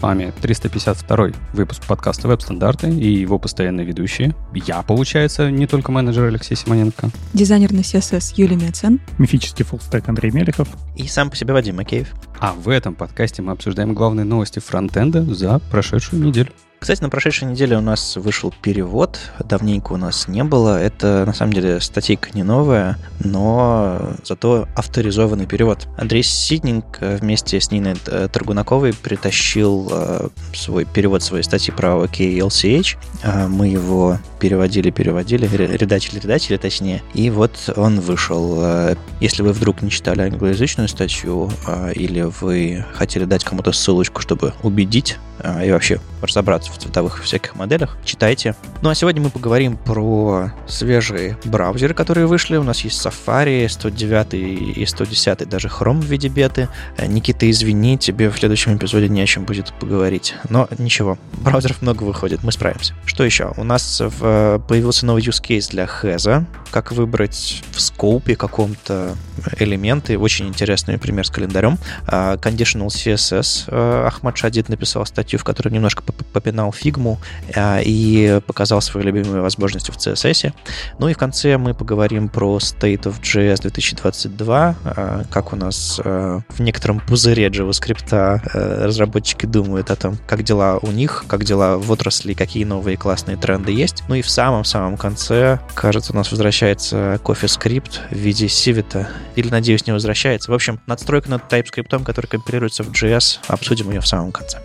С вами 352 выпуск подкаста «Веб-стандарты» и его постоянные ведущие. Я, получается, не только менеджер Алексей Симоненко. Дизайнер на CSS Юлия Мяцен. Мифический фуллстек Андрей Мелехов. И сам по себе Вадим Макеев. А в этом подкасте мы обсуждаем главные новости фронтенда за прошедшую неделю. Кстати, на прошедшей неделе у нас вышел перевод. Давненько у нас не было. Это, на самом деле, статейка не новая, но зато авторизованный перевод. Андрей Сиднинг вместе с Ниной Таргунаковой притащил э, свой перевод своей статьи про OKLCH. Э, мы его переводили, переводили, редачили, редачили, точнее. И вот он вышел. Э, если вы вдруг не читали англоязычную статью или вы хотели дать кому-то ссылочку, чтобы убедить и вообще разобраться в цветовых всяких моделях, читайте. Ну а сегодня мы поговорим про свежие браузеры, которые вышли. У нас есть Safari 109 и 110, даже Chrome в виде беты. Э, Никита, извини, тебе в следующем эпизоде не о чем будет поговорить. Но ничего, браузеров много выходит, мы справимся. Что еще? У нас в, появился новый use case для Хеза. Как выбрать в скопе каком-то элементы. Очень интересный пример с календарем. А, Conditional CSS. Э, Ахмад Шадид написал статью, в которой немножко попинал Figma а, и показал свои любимые возможности в CSS. Ну и в конце мы поговорим про State of JS 2022, а, как у нас а, в некотором пузыре JavaScript разработчики думают о том, как дела у них, как дела в отрасли, какие новые классные тренды есть. Ну и в самом-самом конце, кажется, у нас возвращается CoffeeScript в виде Civet, или, надеюсь, не возвращается. В общем, надстройка над TypeScript, который компилируется в JS, обсудим ее в самом конце.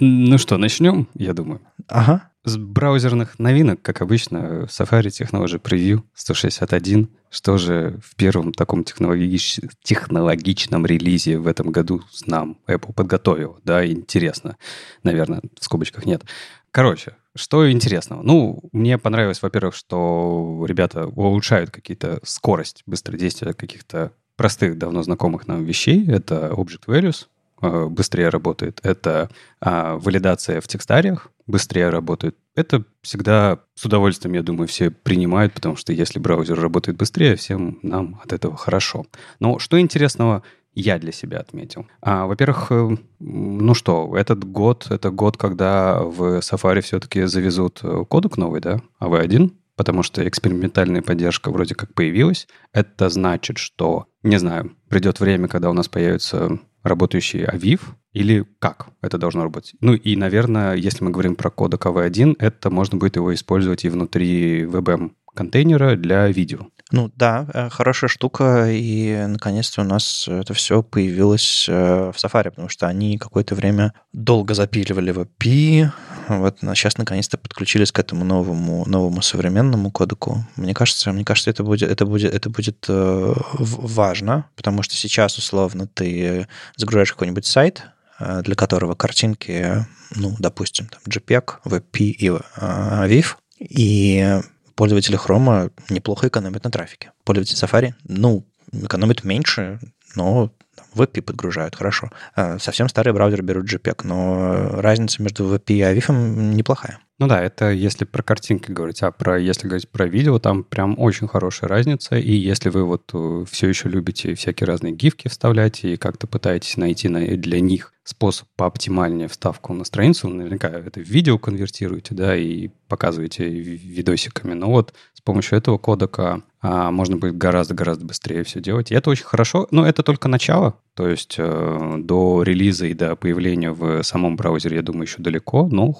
Ну что, начнем, я думаю. Ага. С браузерных новинок, как обычно, Safari Technology Preview 161. Что же в первом таком технологич... технологичном релизе в этом году нам Apple подготовил? Да, интересно. Наверное, в скобочках нет. Короче, что интересного? Ну, мне понравилось, во-первых, что ребята улучшают какие-то скорость быстродействия каких-то простых, давно знакомых нам вещей. Это Object Values, Э, быстрее работает. Это а, валидация в текстариях быстрее работает. Это всегда с удовольствием, я думаю, все принимают, потому что если браузер работает быстрее, всем нам от этого хорошо. Но что интересного я для себя отметил? А, во-первых, э, ну что, этот год, это год, когда в Safari все-таки завезут э, кодек новый, да, AV1, потому что экспериментальная поддержка вроде как появилась. Это значит, что, не знаю, придет время, когда у нас появится работающий Aviv, или как это должно работать? Ну и, наверное, если мы говорим про кодек AV1, это можно будет его использовать и внутри WebM контейнера для видео. Ну да, э, хорошая штука, и наконец-то у нас это все появилось э, в Safari, потому что они какое-то время долго запиливали в API, вот сейчас наконец-то подключились к этому новому, новому современному кодеку. Мне кажется, мне кажется, это будет, это будет, это будет э, важно, потому что сейчас условно ты загружаешь какой-нибудь сайт, для которого картинки, ну, допустим, там JPEG, WebP и AVIF, и пользователи Chrome неплохо экономят на трафике. Пользователи Safari, ну, экономят меньше, но WebP подгружают, хорошо. А, совсем старые браузеры берут JPEG, но разница между WebP и AVIF неплохая. Ну да, это если про картинки говорить, а про если говорить про видео, там прям очень хорошая разница. И если вы вот э, все еще любите всякие разные гифки вставлять и как-то пытаетесь найти для них способ пооптимальнее вставку на страницу, наверняка это в видео конвертируете, да, и показываете видосиками. Но вот с помощью этого кодека а, можно будет гораздо-гораздо быстрее все делать. И это очень хорошо, но это только начало. То есть э, до релиза и до появления в самом браузере, я думаю, еще далеко, но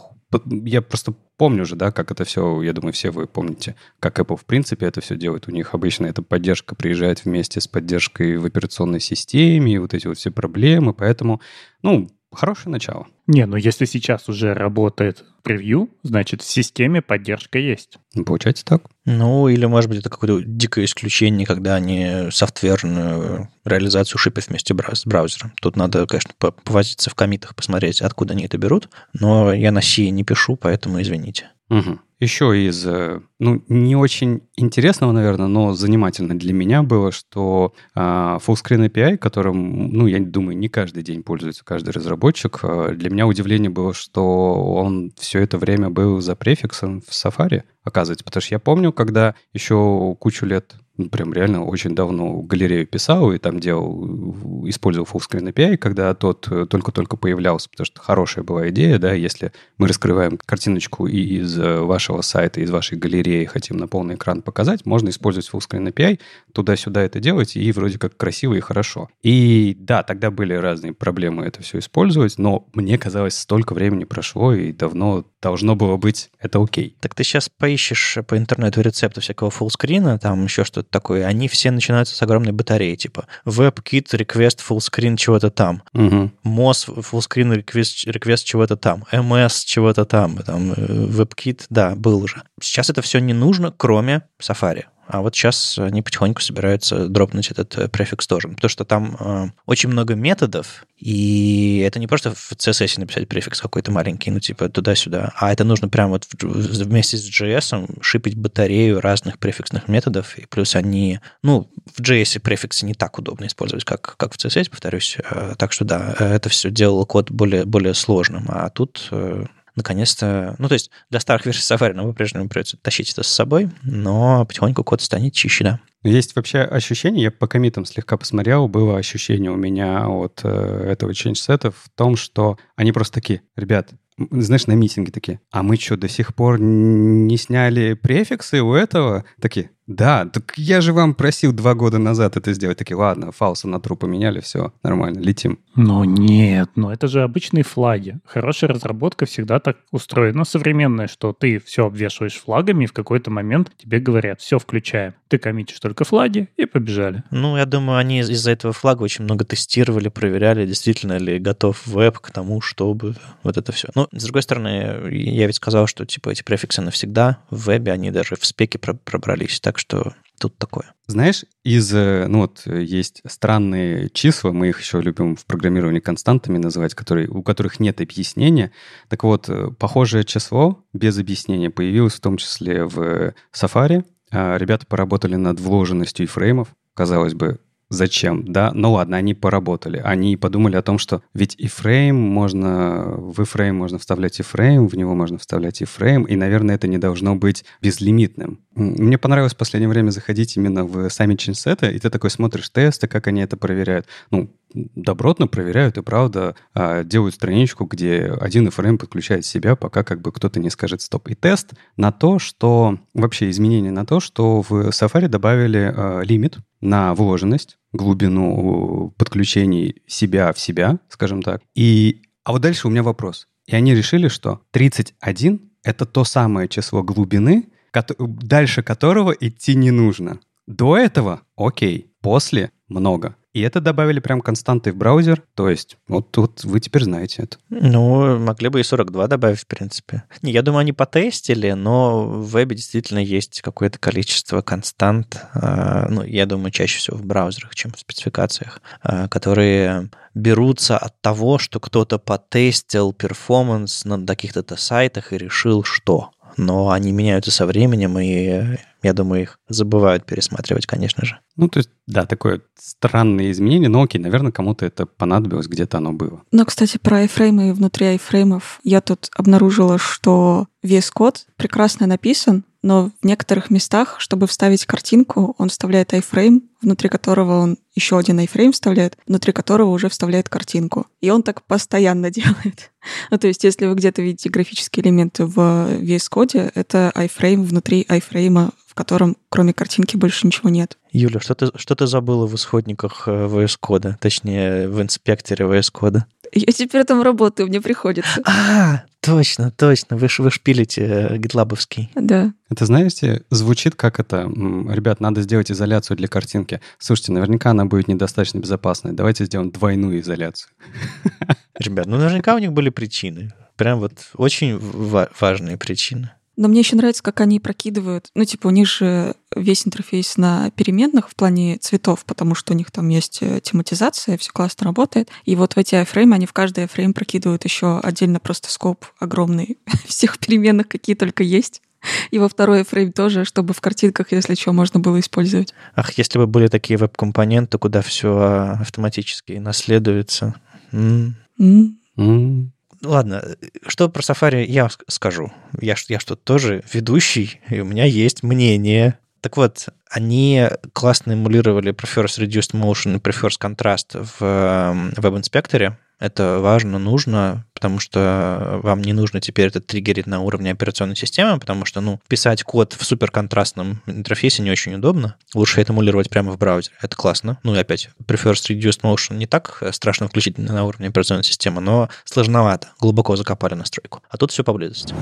я просто помню же, да, как это все, я думаю, все вы помните, как Apple в принципе это все делает. У них обычно эта поддержка приезжает вместе с поддержкой в операционной системе, и вот эти вот все проблемы, поэтому, ну, хорошее начало. Не, ну если сейчас уже работает превью, значит в системе поддержка есть. Ну, получается так. Ну, или, может быть, это какое-то дикое исключение, когда они софтверную реализацию шипят вместе с браузером. Тут надо, конечно, повозиться в комитах, посмотреть, откуда они это берут, но я на C не пишу, поэтому извините. Угу. Еще из, э, ну, не очень интересного, наверное, но занимательно для меня было, что э, Fullscreen API, которым, ну, я думаю, не каждый день пользуется каждый разработчик, э, для меня удивление было, что он все это время был за префиксом в Safari, оказывается. Потому что я помню, когда еще кучу лет ну, прям реально очень давно галерею писал и там делал, использовал fullscreen API, когда тот э, только-только появлялся, потому что хорошая была идея, да, если мы раскрываем картиночку и из э, вашего сайта, из вашей галереи хотим на полный экран показать, можно использовать fullscreen API, туда-сюда это делать, и вроде как красиво и хорошо. И да, тогда были разные проблемы это все использовать, но мне казалось, столько времени прошло, и давно должно было быть это окей. Так ты сейчас поищешь по интернету рецепты всякого фуллскрина, там еще что-то такое, они все начинаются с огромной батареи, типа WebKit, request, full screen чего-то там, угу. MOS, full screen, request, request чего-то там, MS чего-то там, там, э, WebKit, да, был уже. Сейчас это все не нужно, кроме Safari. А вот сейчас они потихоньку собираются дропнуть этот э, префикс тоже. Потому что там э, очень много методов, и это не просто в CSS написать префикс какой-то маленький, ну типа туда-сюда, а это нужно прямо вот вместе с JS шипить батарею разных префиксных методов, и плюс они, ну, в JS префиксы не так удобно использовать, как, как в CSS, повторюсь. Э, так что да, это все делало код более, более сложным. А тут э, наконец-то... Ну, то есть для старых версий Safari нам по-прежнему придется тащить это с собой, но потихоньку код станет чище, да. Есть вообще ощущение, я по комитам слегка посмотрел, было ощущение у меня от э, этого change сета в том, что они просто такие, ребят, знаешь, на митинге такие, а мы что, до сих пор не сняли префиксы у этого? Такие, да, так я же вам просил два года назад это сделать. Такие, ладно, фауса на тру поменяли, все, нормально, летим. Но нет, но это же обычные флаги. Хорошая разработка всегда так устроена, современная, что ты все обвешиваешь флагами, и в какой-то момент тебе говорят, все, включаем. Ты коммитишь только флаги, и побежали. Ну, я думаю, они из-за этого флага очень много тестировали, проверяли, действительно ли готов веб к тому, чтобы вот это все. Ну, с другой стороны, я ведь сказал, что типа эти префиксы навсегда в вебе, они даже в спеке пробрались. Так что тут такое. Знаешь, из, э, ну вот, есть странные числа, мы их еще любим в программировании константами называть, которые, у которых нет объяснения. Так вот, э, похожее число без объяснения появилось в том числе в Safari. А, ребята поработали над вложенностью фреймов. Казалось бы, зачем, да? Ну ладно, они поработали. Они подумали о том, что ведь и фрейм можно, в фрейм можно вставлять и фрейм, в него можно вставлять и фрейм, и, наверное, это не должно быть безлимитным. Мне понравилось в последнее время заходить именно в сами чинсеты, и ты такой смотришь тесты, как они это проверяют. Ну, добротно проверяют и правда а, делают страничку, где один FRM подключает себя, пока как бы кто-то не скажет стоп. И тест на то, что вообще изменение на то, что в Safari добавили а, лимит на вложенность, глубину подключений себя в себя, скажем так. И а вот дальше у меня вопрос. И они решили, что 31 — это то самое число глубины, дальше которого идти не нужно. До этого — окей, после — много. И это добавили прям константой в браузер. То есть вот тут вы теперь знаете это. Ну, могли бы и 42 добавить, в принципе. Не, я думаю, они потестили, но в вебе действительно есть какое-то количество констант, э, ну, я думаю, чаще всего в браузерах, чем в спецификациях, э, которые берутся от того, что кто-то потестил перформанс на каких-то сайтах и решил, что но они меняются со временем, и я думаю, их забывают пересматривать, конечно же. Ну, то есть, да, такое странное изменение, но окей, наверное, кому-то это понадобилось, где-то оно было. Но, кстати, про айфреймы и внутри айфреймов я тут обнаружила, что весь код прекрасно написан, но в некоторых местах, чтобы вставить картинку, он вставляет iFrame, внутри которого он еще один iFrame вставляет, внутри которого уже вставляет картинку. И он так постоянно делает. ну, то есть, если вы где-то видите графические элементы в VS Code, это iFrame внутри iFrame, в котором кроме картинки больше ничего нет. Юля, что ты, что ты забыла в исходниках э, VS Code, точнее, в инспекторе VS Code? Я теперь там работаю, мне приходится. А, точно, точно. Вы, вы шпилите гитлабовский. Да. Это, знаете, звучит как это, ребят, надо сделать изоляцию для картинки. Слушайте, наверняка она будет недостаточно безопасной. Давайте сделаем двойную изоляцию. Ребят, ну наверняка у них были причины. Прям вот очень важные причины. Но мне еще нравится, как они прокидывают. Ну, типа, у них же весь интерфейс на переменных в плане цветов, потому что у них там есть э, тематизация, все классно работает. И вот в эти iFrame они в каждый iFrame прокидывают еще отдельно просто скоп огромный всех переменных, какие только есть. И во второй фрейм тоже, чтобы в картинках, если что, можно было использовать. Ах, если бы были такие веб-компоненты, куда все автоматически наследуется. М. М. М, Ладно, что про Safari я ск- скажу. Я, я что тоже ведущий, и у меня есть мнение. Так вот, они классно эмулировали Prefers Reduced Motion и Prefers Contrast в эм, веб-инспекторе. Это важно, нужно, потому что вам не нужно теперь это триггерить на уровне операционной системы, потому что, ну, писать код в суперконтрастном интерфейсе не очень удобно. Лучше это эмулировать прямо в браузере. Это классно. Ну и опять, Prefers Reduced Motion не так э, страшно включить на уровне операционной системы, но сложновато. Глубоко закопали настройку. А тут все поблизости.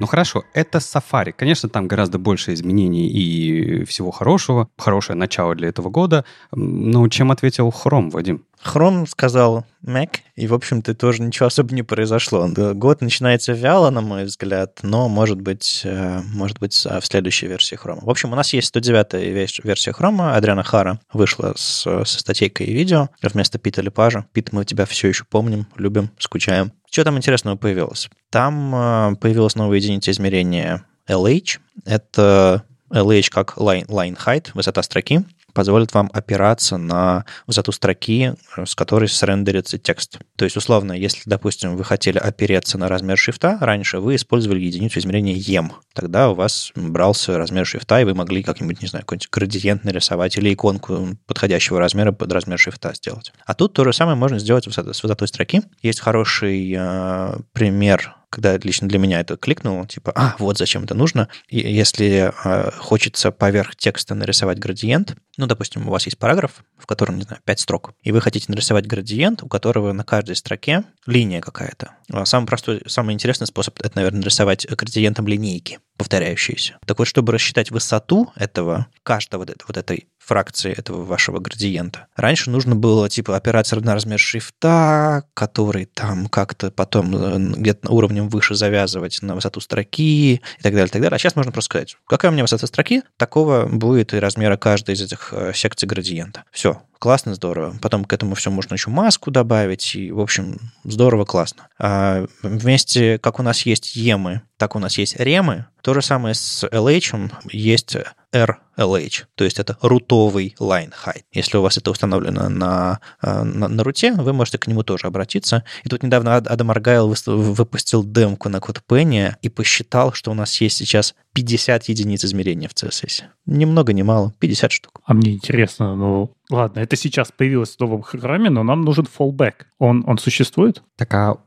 Ну хорошо, это Safari. Конечно, там гораздо больше изменений и всего хорошего. Хорошее начало для этого года. Но чем ответил Chrome, Вадим? Chrome сказал Mac, и, в общем-то, тоже ничего особо не произошло. Год начинается вяло, на мой взгляд, но, может быть, э, может быть, а, в следующей версии Chrome. В общем, у нас есть 109-я вес- версия Chrome. Адриана Хара вышла с, со статейкой и видео вместо Пита Лепажа. Пит, мы тебя все еще помним, любим, скучаем. Что там интересного появилось? Там э, появилась новая единица измерения LH. Это LH как line, line height, высота строки, позволит вам опираться на высоту строки, э, с которой срендерится текст. То есть, условно, если, допустим, вы хотели опереться на размер шрифта, раньше вы использовали единицу измерения EM. Тогда у вас брался размер шрифта, и вы могли как-нибудь, не знаю, какой-нибудь градиент нарисовать или иконку подходящего размера под размер шрифта сделать. А тут то же самое можно сделать с высотой строки. Есть хороший э, пример когда лично для меня это кликнул, типа, а, вот зачем это нужно. И если э, хочется поверх текста нарисовать градиент, ну, допустим, у вас есть параграф, в котором, не знаю, 5 строк, и вы хотите нарисовать градиент, у которого на каждой строке линия какая-то. А Самый простой, самый интересный способ — это, наверное, нарисовать градиентом линейки, повторяющиеся. Так вот, чтобы рассчитать высоту этого, каждого вот, вот этой фракции этого вашего градиента. Раньше нужно было, типа, опираться на размер шрифта, который там как-то потом э, где-то уровнем выше завязывать на высоту строки и так далее, и так далее. А сейчас можно просто сказать, какая у меня высота строки, такого будет и размера каждой из этих э, секций градиента. Все, классно, здорово. Потом к этому все можно еще маску добавить, и, в общем, здорово, классно. А вместе, как у нас есть емы, так у нас есть ремы, то же самое с LH, есть RLH, то есть это рутовый line height. Если у вас это установлено на, э, на, на руте, вы можете к нему тоже обратиться. И тут недавно Ад- Адам Аргайл выпустил демку на CodePenny и посчитал, что у нас есть сейчас 50 единиц измерения в CSS. Ни много, ни мало, 50 штук. А мне интересно, ну ладно, это сейчас появилось в новом храме, но нам нужен fallback. Он, он существует? Так а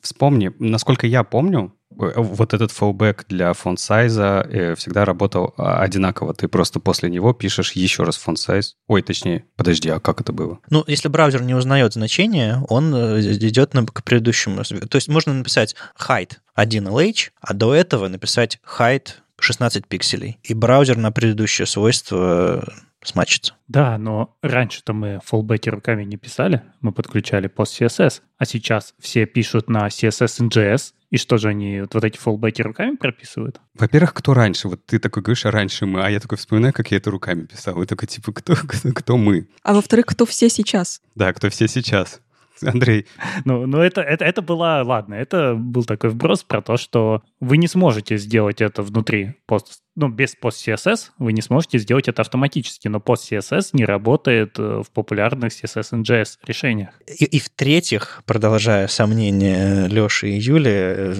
вспомни, насколько я помню, э, вот этот fallback для фонд сайза э, всегда работал а, одинаково. Ты просто после него пишешь еще раз фонд сайз. Ой, точнее, подожди, а как это было? Ну, если браузер не узнает значение, он э, идет на, к предыдущему. То есть можно написать height 1LH, а до этого написать height 16 пикселей. И браузер на предыдущее свойство э, смачится. Да, но раньше-то мы fallback руками не писали, мы подключали пост CSS, а сейчас все пишут на CSS and JS, и что же они вот, вот эти fallback руками прописывают? Во-первых, кто раньше? Вот ты такой говоришь, а раньше мы, а я такой вспоминаю, как я это руками писал. И такой, типа, кто, кто, кто мы? А во-вторых, кто все сейчас? Да, кто все сейчас? Андрей, Ну, ну это, это, это было, ладно, это был такой вброс про то, что вы не сможете сделать это внутри пост, ну, без пост CSS, вы не сможете сделать это автоматически, но пост CSS не работает э, в популярных CSS and JS решениях. И, и в-третьих, продолжая сомнения Леши и Юли, э,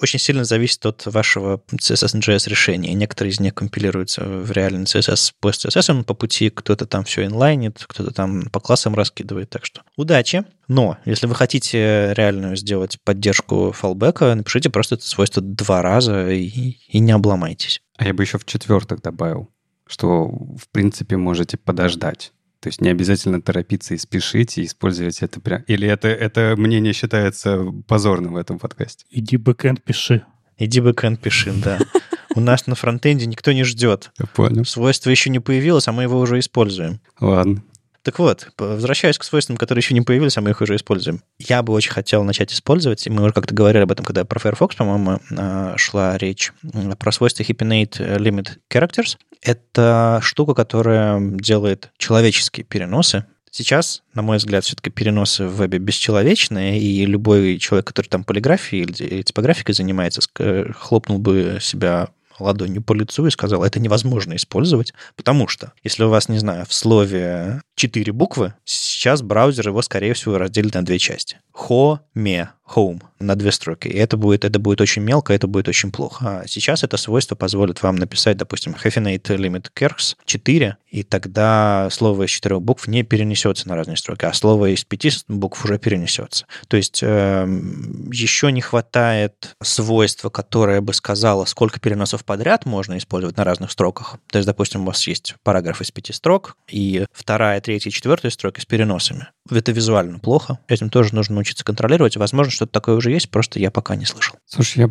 очень сильно зависит от вашего CSS and JS решения. Некоторые из них компилируются в реальный CSS по CSS по пути, кто-то там все инлайнит, кто-то там по классам раскидывает. Так что удачи! Но если вы хотите реальную сделать поддержку фалбека, напишите просто это свойство два раза и, и не обломайтесь. а я бы еще в четвертых добавил, что, в принципе, можете подождать. То есть не обязательно торопиться и спешить, и использовать это прям... Или это, это мнение считается позорным в этом подкасте? Иди бэкэнд пиши. Иди бэкэнд пиши, да. У нас на фронтенде никто не ждет. Я понял. Свойство еще не появилось, а мы его уже используем. Ладно. Так вот, возвращаясь к свойствам, которые еще не появились, а мы их уже используем. Я бы очень хотел начать использовать, и мы уже как-то говорили об этом, когда про Firefox, по-моему, а, шла речь, про свойство Hyphenate Limit Characters. Это штука, которая делает человеческие переносы Сейчас, на мой взгляд, все-таки переносы в вебе бесчеловечные, и любой человек, который там полиграфией или типографикой занимается, хлопнул бы себя ладонью по лицу и сказал, это невозможно использовать, потому что, если у вас, не знаю, в слове четыре буквы, сейчас браузер его, скорее всего, разделит на две части. Home, home на две строки. И это будет, это будет очень мелко, это будет очень плохо. А сейчас это свойство позволит вам написать, допустим, hyphenate limit kers 4, и тогда слово из четырех букв не перенесется на разные строки, а слово из пяти букв уже перенесется. То есть э, еще не хватает свойства, которое бы сказало, сколько переносов подряд можно использовать на разных строках. То есть, допустим, у вас есть параграф из пяти строк, и вторая, третья четвертая строки с переносами. Это визуально плохо. Этим тоже нужно научиться контролировать. Возможно, что-то такое уже есть, просто я пока не слышал. Слушай, я,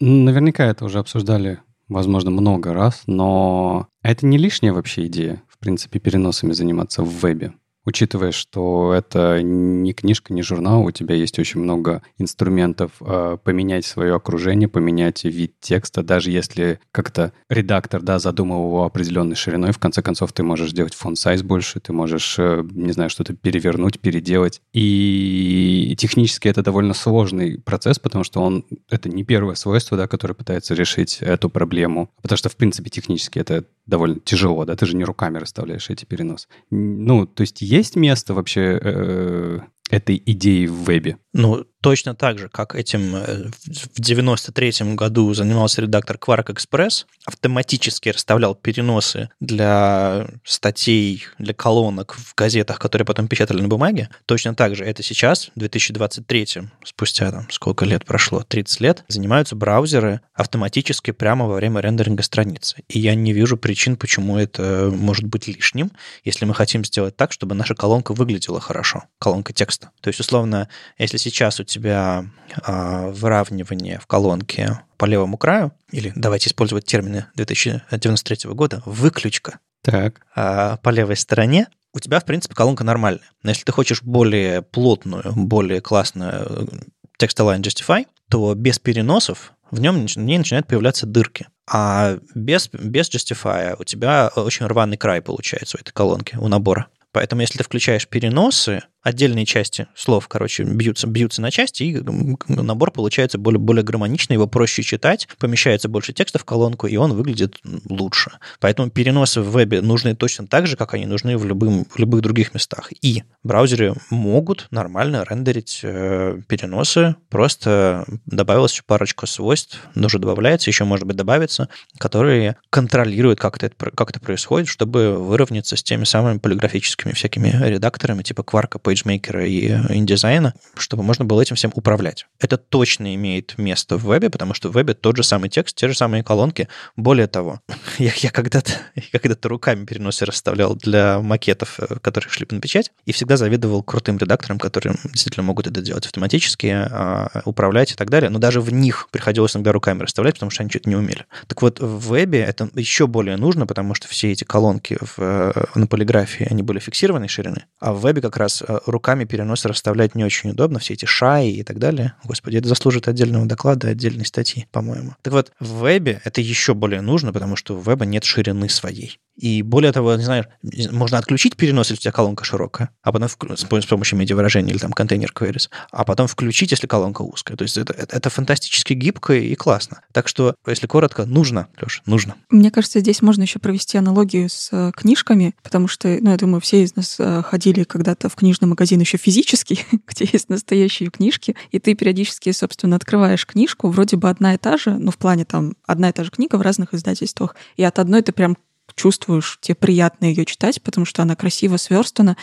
наверняка это уже обсуждали, возможно, много раз, но это не лишняя вообще идея, в принципе, переносами заниматься в вебе учитывая, что это не книжка, не журнал, у тебя есть очень много инструментов э, поменять свое окружение, поменять вид текста, даже если как-то редактор, да, задумал его определенной шириной, в конце концов ты можешь сделать фон сайз больше, ты можешь, э, не знаю, что-то перевернуть, переделать. И технически это довольно сложный процесс, потому что он, это не первое свойство, да, которое пытается решить эту проблему, потому что, в принципе, технически это довольно тяжело, да, ты же не руками расставляешь эти переносы. Ну, то есть есть место вообще э, этой идеи в вебе? Ну, точно так же, как этим э, в 93 году занимался редактор Quark Express, автоматически расставлял переносы для статей, для колонок в газетах, которые потом печатали на бумаге. Точно так же это сейчас, в 2023, спустя там сколько лет прошло, 30 лет, занимаются браузеры автоматически прямо во время рендеринга страницы. И я не вижу причин, почему это может быть лишним, если мы хотим сделать так, чтобы наша колонка выглядела хорошо, колонка текста. То есть, условно, если сейчас у тебя а, выравнивание в колонке по левому краю, или давайте использовать термины 2093 года, выключка так. А, по левой стороне, у тебя, в принципе, колонка нормальная. Но если ты хочешь более плотную, более классную Text-Align Justify, то без переносов в нем в ней начинают появляться дырки. А без, без Justify у тебя очень рваный край получается у этой колонки, у набора. Поэтому если ты включаешь переносы, отдельные части слов, короче, бьются, бьются на части, и набор получается более, более гармоничный, его проще читать, помещается больше текста в колонку, и он выглядит лучше. Поэтому переносы в вебе нужны точно так же, как они нужны в, любым, в любых других местах. И браузеры могут нормально рендерить э, переносы, просто добавилась еще парочка свойств, уже добавляется, еще, может быть, добавится, которые контролируют, как это, как это происходит, чтобы выровняться с теми самыми полиграфическими всякими редакторами, типа Quark, PageMaker и InDesign, чтобы можно было этим всем управлять. Это точно имеет место в вебе, потому что в вебе тот же самый текст, те же самые колонки. Более того, я, я когда-то когда руками переносы расставлял для макетов, э, которые шли на печать, и всегда завидовал крутым редакторам, которые действительно могут это делать автоматически, а, управлять и так далее. Но даже в них приходилось иногда руками расставлять, потому что они что-то не умели. Так вот, в вебе это еще более нужно, потому что все эти колонки в, э, на полиграфии, они были фиксированной ширины, а в вебе как раз э, руками перенос расставлять не очень удобно, все эти шаи и так далее. Господи, это заслужит отдельного доклада, отдельной статьи, по-моему. Так вот, в вебе это еще более нужно, потому что у веба нет ширины своей. И более того, не знаю, можно отключить перенос, если у тебя колонка широкая, а потом с помощью медиавыражения или там контейнер queries, а потом включить, если колонка узкая. То есть это, это, фантастически гибко и классно. Так что, если коротко, нужно, Леш, нужно. Мне кажется, здесь можно еще провести аналогию с э, книжками, потому что, ну, я думаю, все из нас э, ходили когда-то в книжный магазин еще физически, где есть настоящие книжки, и ты периодически, собственно, открываешь книжку, вроде бы одна и та же, ну, в плане там одна и та же книга в разных издательствах, и от одной ты прям чувствуешь, тебе приятно ее читать, потому что она красиво сверстана,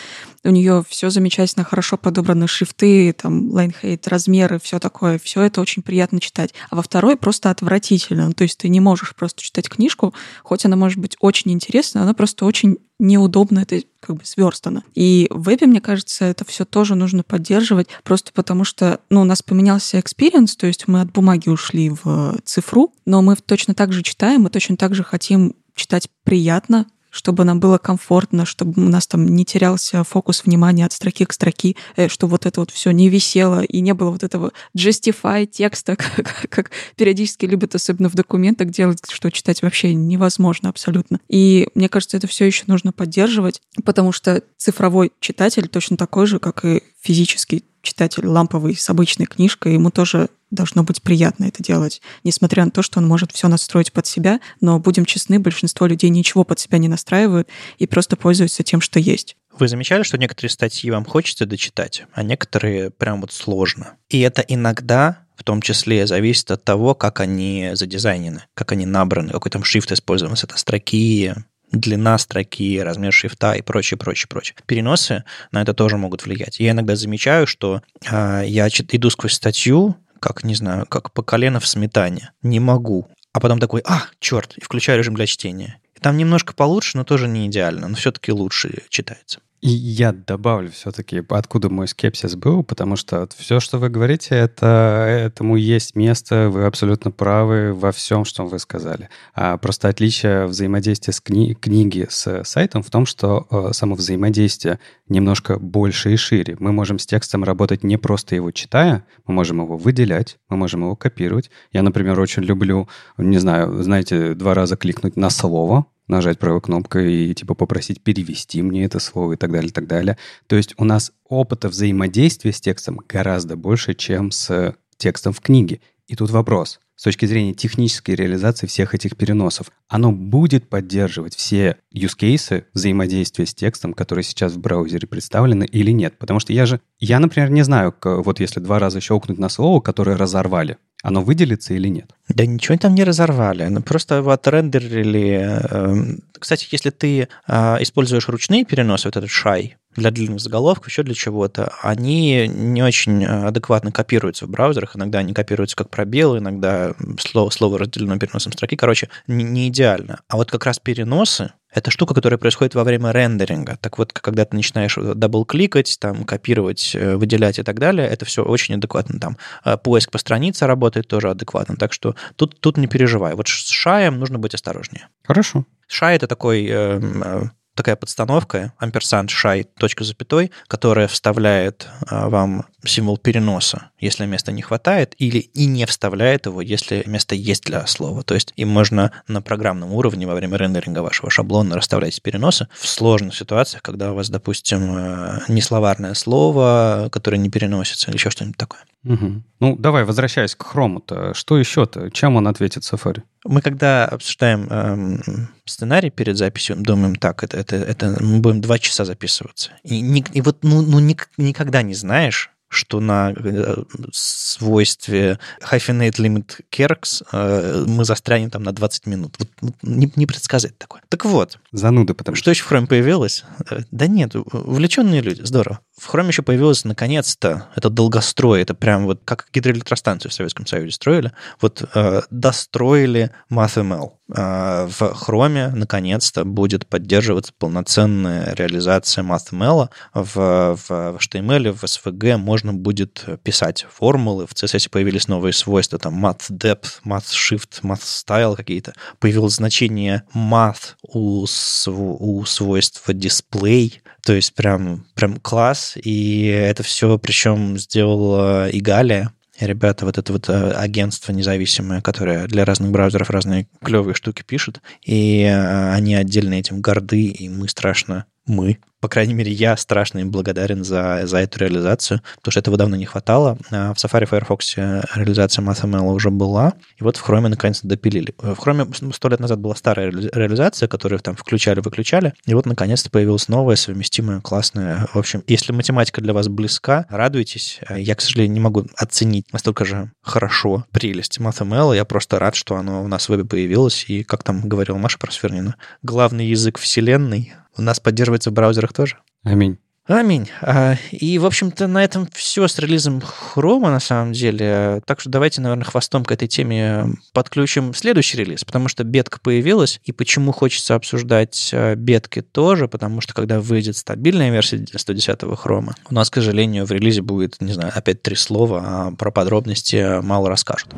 у нее все замечательно, хорошо подобраны шрифты, там, line-height, размеры, все такое, все это очень приятно читать. А во второй просто отвратительно, ну, то есть ты не можешь просто читать книжку, хоть она может быть очень интересна, она просто очень неудобно это как бы сверстано. И в вебе, мне кажется, это все тоже нужно поддерживать, просто потому что, ну, у нас поменялся experience, то есть мы от бумаги ушли в цифру, но мы точно так же читаем, мы точно так же хотим читать приятно, чтобы нам было комфортно, чтобы у нас там не терялся фокус внимания от строки к строке, э, чтобы вот это вот все не висело и не было вот этого justify текста, как, как периодически любят, особенно в документах, делать, что читать вообще невозможно абсолютно. И мне кажется, это все еще нужно поддерживать, потому что цифровой читатель точно такой же, как и физический читатель ламповый с обычной книжкой, ему тоже должно быть приятно это делать, несмотря на то, что он может все настроить под себя, но, будем честны, большинство людей ничего под себя не настраивают и просто пользуются тем, что есть. Вы замечали, что некоторые статьи вам хочется дочитать, а некоторые прям вот сложно. И это иногда в том числе зависит от того, как они задизайнены, как они набраны, какой там шрифт использован с этой строки, длина строки, размер шрифта и прочее, прочее, прочее. Переносы на это тоже могут влиять. Я иногда замечаю, что э, я иду сквозь статью, как, не знаю, как по колено в сметане. Не могу. А потом такой, а, черт, и включаю режим для чтения. И там немножко получше, но тоже не идеально, но все-таки лучше читается. И я добавлю все-таки, откуда мой скепсис был, потому что все, что вы говорите, это, этому есть место, вы абсолютно правы во всем, что вы сказали. А просто отличие взаимодействия с кни- книги с сайтом в том, что э, само взаимодействие немножко больше и шире. Мы можем с текстом работать не просто его читая, мы можем его выделять, мы можем его копировать. Я, например, очень люблю, не знаю, знаете, два раза кликнуть на слово, нажать правой кнопкой и типа попросить перевести мне это слово и так далее, и так далее. То есть у нас опыта взаимодействия с текстом гораздо больше, чем с текстом в книге. И тут вопрос. С точки зрения технической реализации всех этих переносов, оно будет поддерживать все use cases взаимодействия с текстом, которые сейчас в браузере представлены или нет? Потому что я же, я, например, не знаю, вот если два раза щелкнуть на слово, которое разорвали, оно выделится или нет? Да ничего там не разорвали, ну, просто его отрендерили. Эм, кстати, если ты а, используешь ручные переносы, вот этот shy, для длинных заголовков, еще для чего-то, они не очень адекватно копируются в браузерах. Иногда они копируются как пробелы, иногда слово, слово разделено переносом строки. Короче, не, не идеально. А вот как раз переносы, это штука, которая происходит во время рендеринга. Так вот, когда ты начинаешь дабл-кликать, там, копировать, э, выделять и так далее, это все очень адекватно. Там э, поиск по странице работает тоже адекватно. Так что тут, тут не переживай. Вот с шаем нужно быть осторожнее. Хорошо. Шай — это такой эм, э, такая подстановка, амперсант шай, точка запятой, которая вставляет а, вам символ переноса, если места не хватает, или и не вставляет его, если место есть для слова. То есть им можно на программном уровне во время рендеринга вашего шаблона расставлять переносы в сложных ситуациях, когда у вас, допустим, э, несловарное слово, которое не переносится, или еще что-нибудь такое. Угу. Ну, давай, возвращаясь к хрому-то, что еще-то? Чем он ответит Safari? Мы когда обсуждаем эм, сценарий перед записью, думаем, так, это, это, это мы будем два часа записываться. И, и вот ну, ну, никогда не знаешь, что на э, свойстве hyphenate limit kerks э, мы застрянем там на 20 минут. Вот, не, не предсказать такое. Так вот. Зануды потому что. еще в Chrome появилось? Э, да нет, увлеченные люди, здорово. В Chrome еще появилось наконец-то, это долгострой, это прям вот как гидроэлектростанцию в Советском Союзе строили, вот э, достроили MathML. Э, в Chrome наконец-то будет поддерживаться полноценная реализация MathML. В, в HTML, в SVG можно будет писать формулы, в CSS появились новые свойства, там math-depth, math-shift, math-style какие-то. Появилось значение math у, у свойства display, то есть прям, прям класс, и это все причем сделала и Галия, ребята, вот это вот э, агентство независимое, которое для разных браузеров разные клевые штуки пишет, и э, они отдельно этим горды, и мы страшно мы, по крайней мере, я страшно им благодарен за, за эту реализацию, потому что этого давно не хватало. А в Safari Firefox реализация MathML уже была, и вот в Chrome наконец-то допилили. В Chrome сто лет назад была старая реализация, которую там включали-выключали, и вот наконец-то появилась новая, совместимая, классная. В общем, если математика для вас близка, радуйтесь. Я, к сожалению, не могу оценить настолько же хорошо прелесть MathML. Я просто рад, что оно у нас в вебе появилось, и, как там говорил Маша Просвернина, главный язык вселенной у нас поддерживается в браузерах тоже. Аминь. Аминь. А, и, в общем-то, на этом все с релизом Хрома, на самом деле. Так что давайте, наверное, хвостом к этой теме подключим следующий релиз, потому что бетка появилась, и почему хочется обсуждать а, бетки тоже, потому что когда выйдет стабильная версия 110-го Хрома, у нас, к сожалению, в релизе будет, не знаю, опять три слова, а про подробности мало расскажут.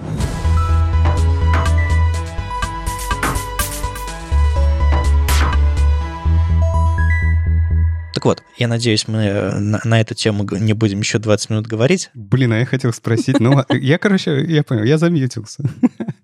Так вот, я надеюсь, мы на, на эту тему не будем еще 20 минут говорить. Блин, а я хотел спросить, ну, я, короче, я понял, я замьютился.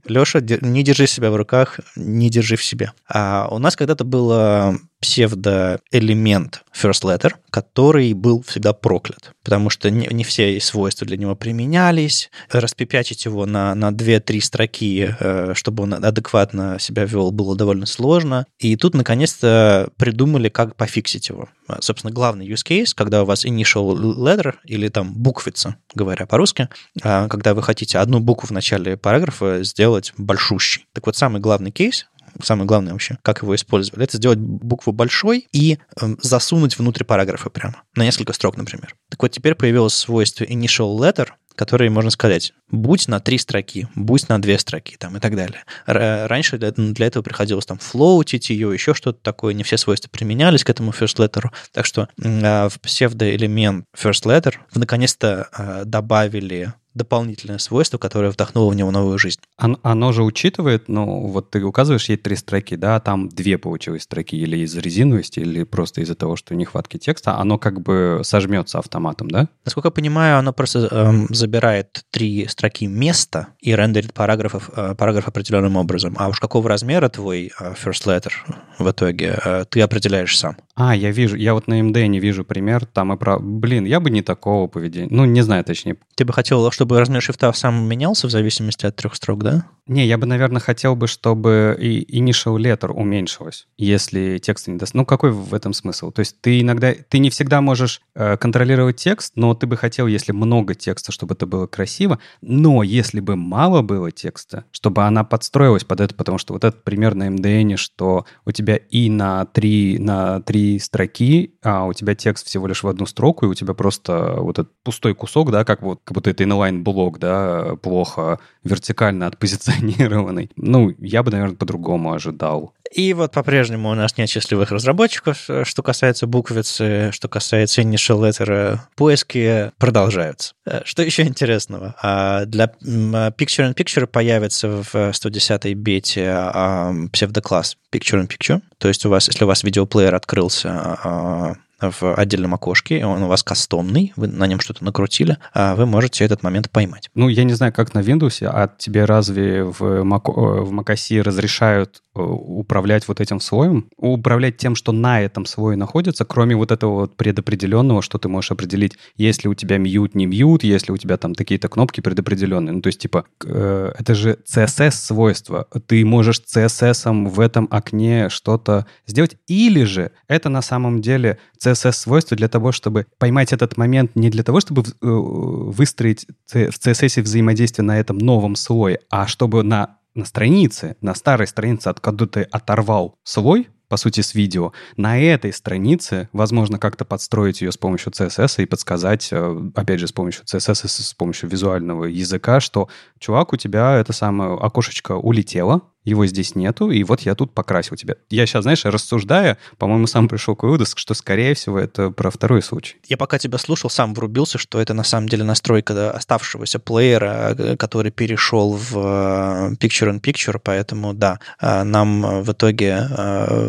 Леша, не держи себя в руках, не держи в себе. А у нас когда-то было псевдоэлемент first letter, который был всегда проклят, потому что не, не все свойства для него применялись. Распепячить его на, на 2-3 строки, э, чтобы он адекватно себя вел, было довольно сложно. И тут, наконец-то, придумали, как пофиксить его. Собственно, главный use case, когда у вас initial letter или там буквица, говоря по-русски, а, когда вы хотите одну букву в начале параграфа сделать большущей. Так вот, самый главный кейс, самое главное вообще, как его использовали, это сделать букву большой и э, засунуть внутрь параграфа прямо, на несколько строк, например. Так вот, теперь появилось свойство initial letter, которые можно сказать, будь на три строки, будь на две строки там, и так далее. Раньше для, для этого приходилось там флоутить ее, еще что-то такое, не все свойства применялись к этому first letter, так что э, в псевдоэлемент first letter наконец-то э, добавили дополнительное свойство, которое вдохнуло в него новую жизнь. Оно, оно же учитывает, ну, вот ты указываешь ей три строки, да, а там две получилось строки, или из-за резиновости, или просто из-за того, что нехватки текста, оно как бы сожмется автоматом, да? Насколько я понимаю, оно просто эм, забирает три строки места и рендерит параграфов, э, параграф определенным образом. А уж какого размера твой э, first letter в итоге, э, ты определяешь сам. А, я вижу, я вот на МД не вижу пример, там и про... Блин, я бы не такого поведения, ну, не знаю точнее. Ты бы хотел, чтобы размер шрифта сам менялся в зависимости от трех строк, да? Не, я бы, наверное, хотел бы, чтобы и initial letter уменьшилось, если текст не даст. Ну, какой в этом смысл? То есть ты иногда, ты не всегда можешь э, контролировать текст, но ты бы хотел, если много текста, чтобы это было красиво, но если бы мало было текста, чтобы она подстроилась под это, потому что вот этот пример на MDN, что у тебя и на три, на строки, а у тебя текст всего лишь в одну строку, и у тебя просто вот этот пустой кусок, да, как вот, как будто это inline блок, да, плохо вертикально отпозиционированный. Ну, я бы, наверное, по-другому ожидал. И вот по-прежнему у нас нет счастливых разработчиков, что касается буквицы, что касается initial letter, поиски продолжаются. Э, что еще интересного? А, для Picture-in-Picture появится в 110-й бете а, псевдокласс Picture-in-Picture. То есть у вас, если у вас видеоплеер открылся а, в отдельном окошке, он у вас кастомный, вы на нем что-то накрутили, а вы можете этот момент поймать. Ну, я не знаю, как на Windows, а тебе разве в, Mac, э, в macOS разрешают э, управлять вот этим слоем? Управлять тем, что на этом слое находится, кроме вот этого вот предопределенного, что ты можешь определить, если у тебя мьют, не мьют, если у тебя там такие-то кнопки предопределенные. Ну, то есть, типа, э, это же CSS-свойство. Ты можешь CSS в этом окне что-то сделать, или же это на самом деле CSS-свойства для того, чтобы поймать этот момент не для того, чтобы э, выстроить в CSS взаимодействие на этом новом слое, а чтобы на, на странице, на старой странице, откуда ты оторвал слой, по сути, с видео. На этой странице возможно как-то подстроить ее с помощью CSS и подсказать, э, опять же, с помощью CSS, с помощью визуального языка, что, чувак, у тебя это самое окошечко улетело, его здесь нету, и вот я тут покрасил тебя. Я сейчас, знаешь, рассуждая, по-моему, сам пришел к выводу, что, скорее всего, это про второй случай. Я пока тебя слушал, сам врубился, что это на самом деле настройка оставшегося плеера, э, который перешел в э, Picture-in-Picture, поэтому, да, э, нам в итоге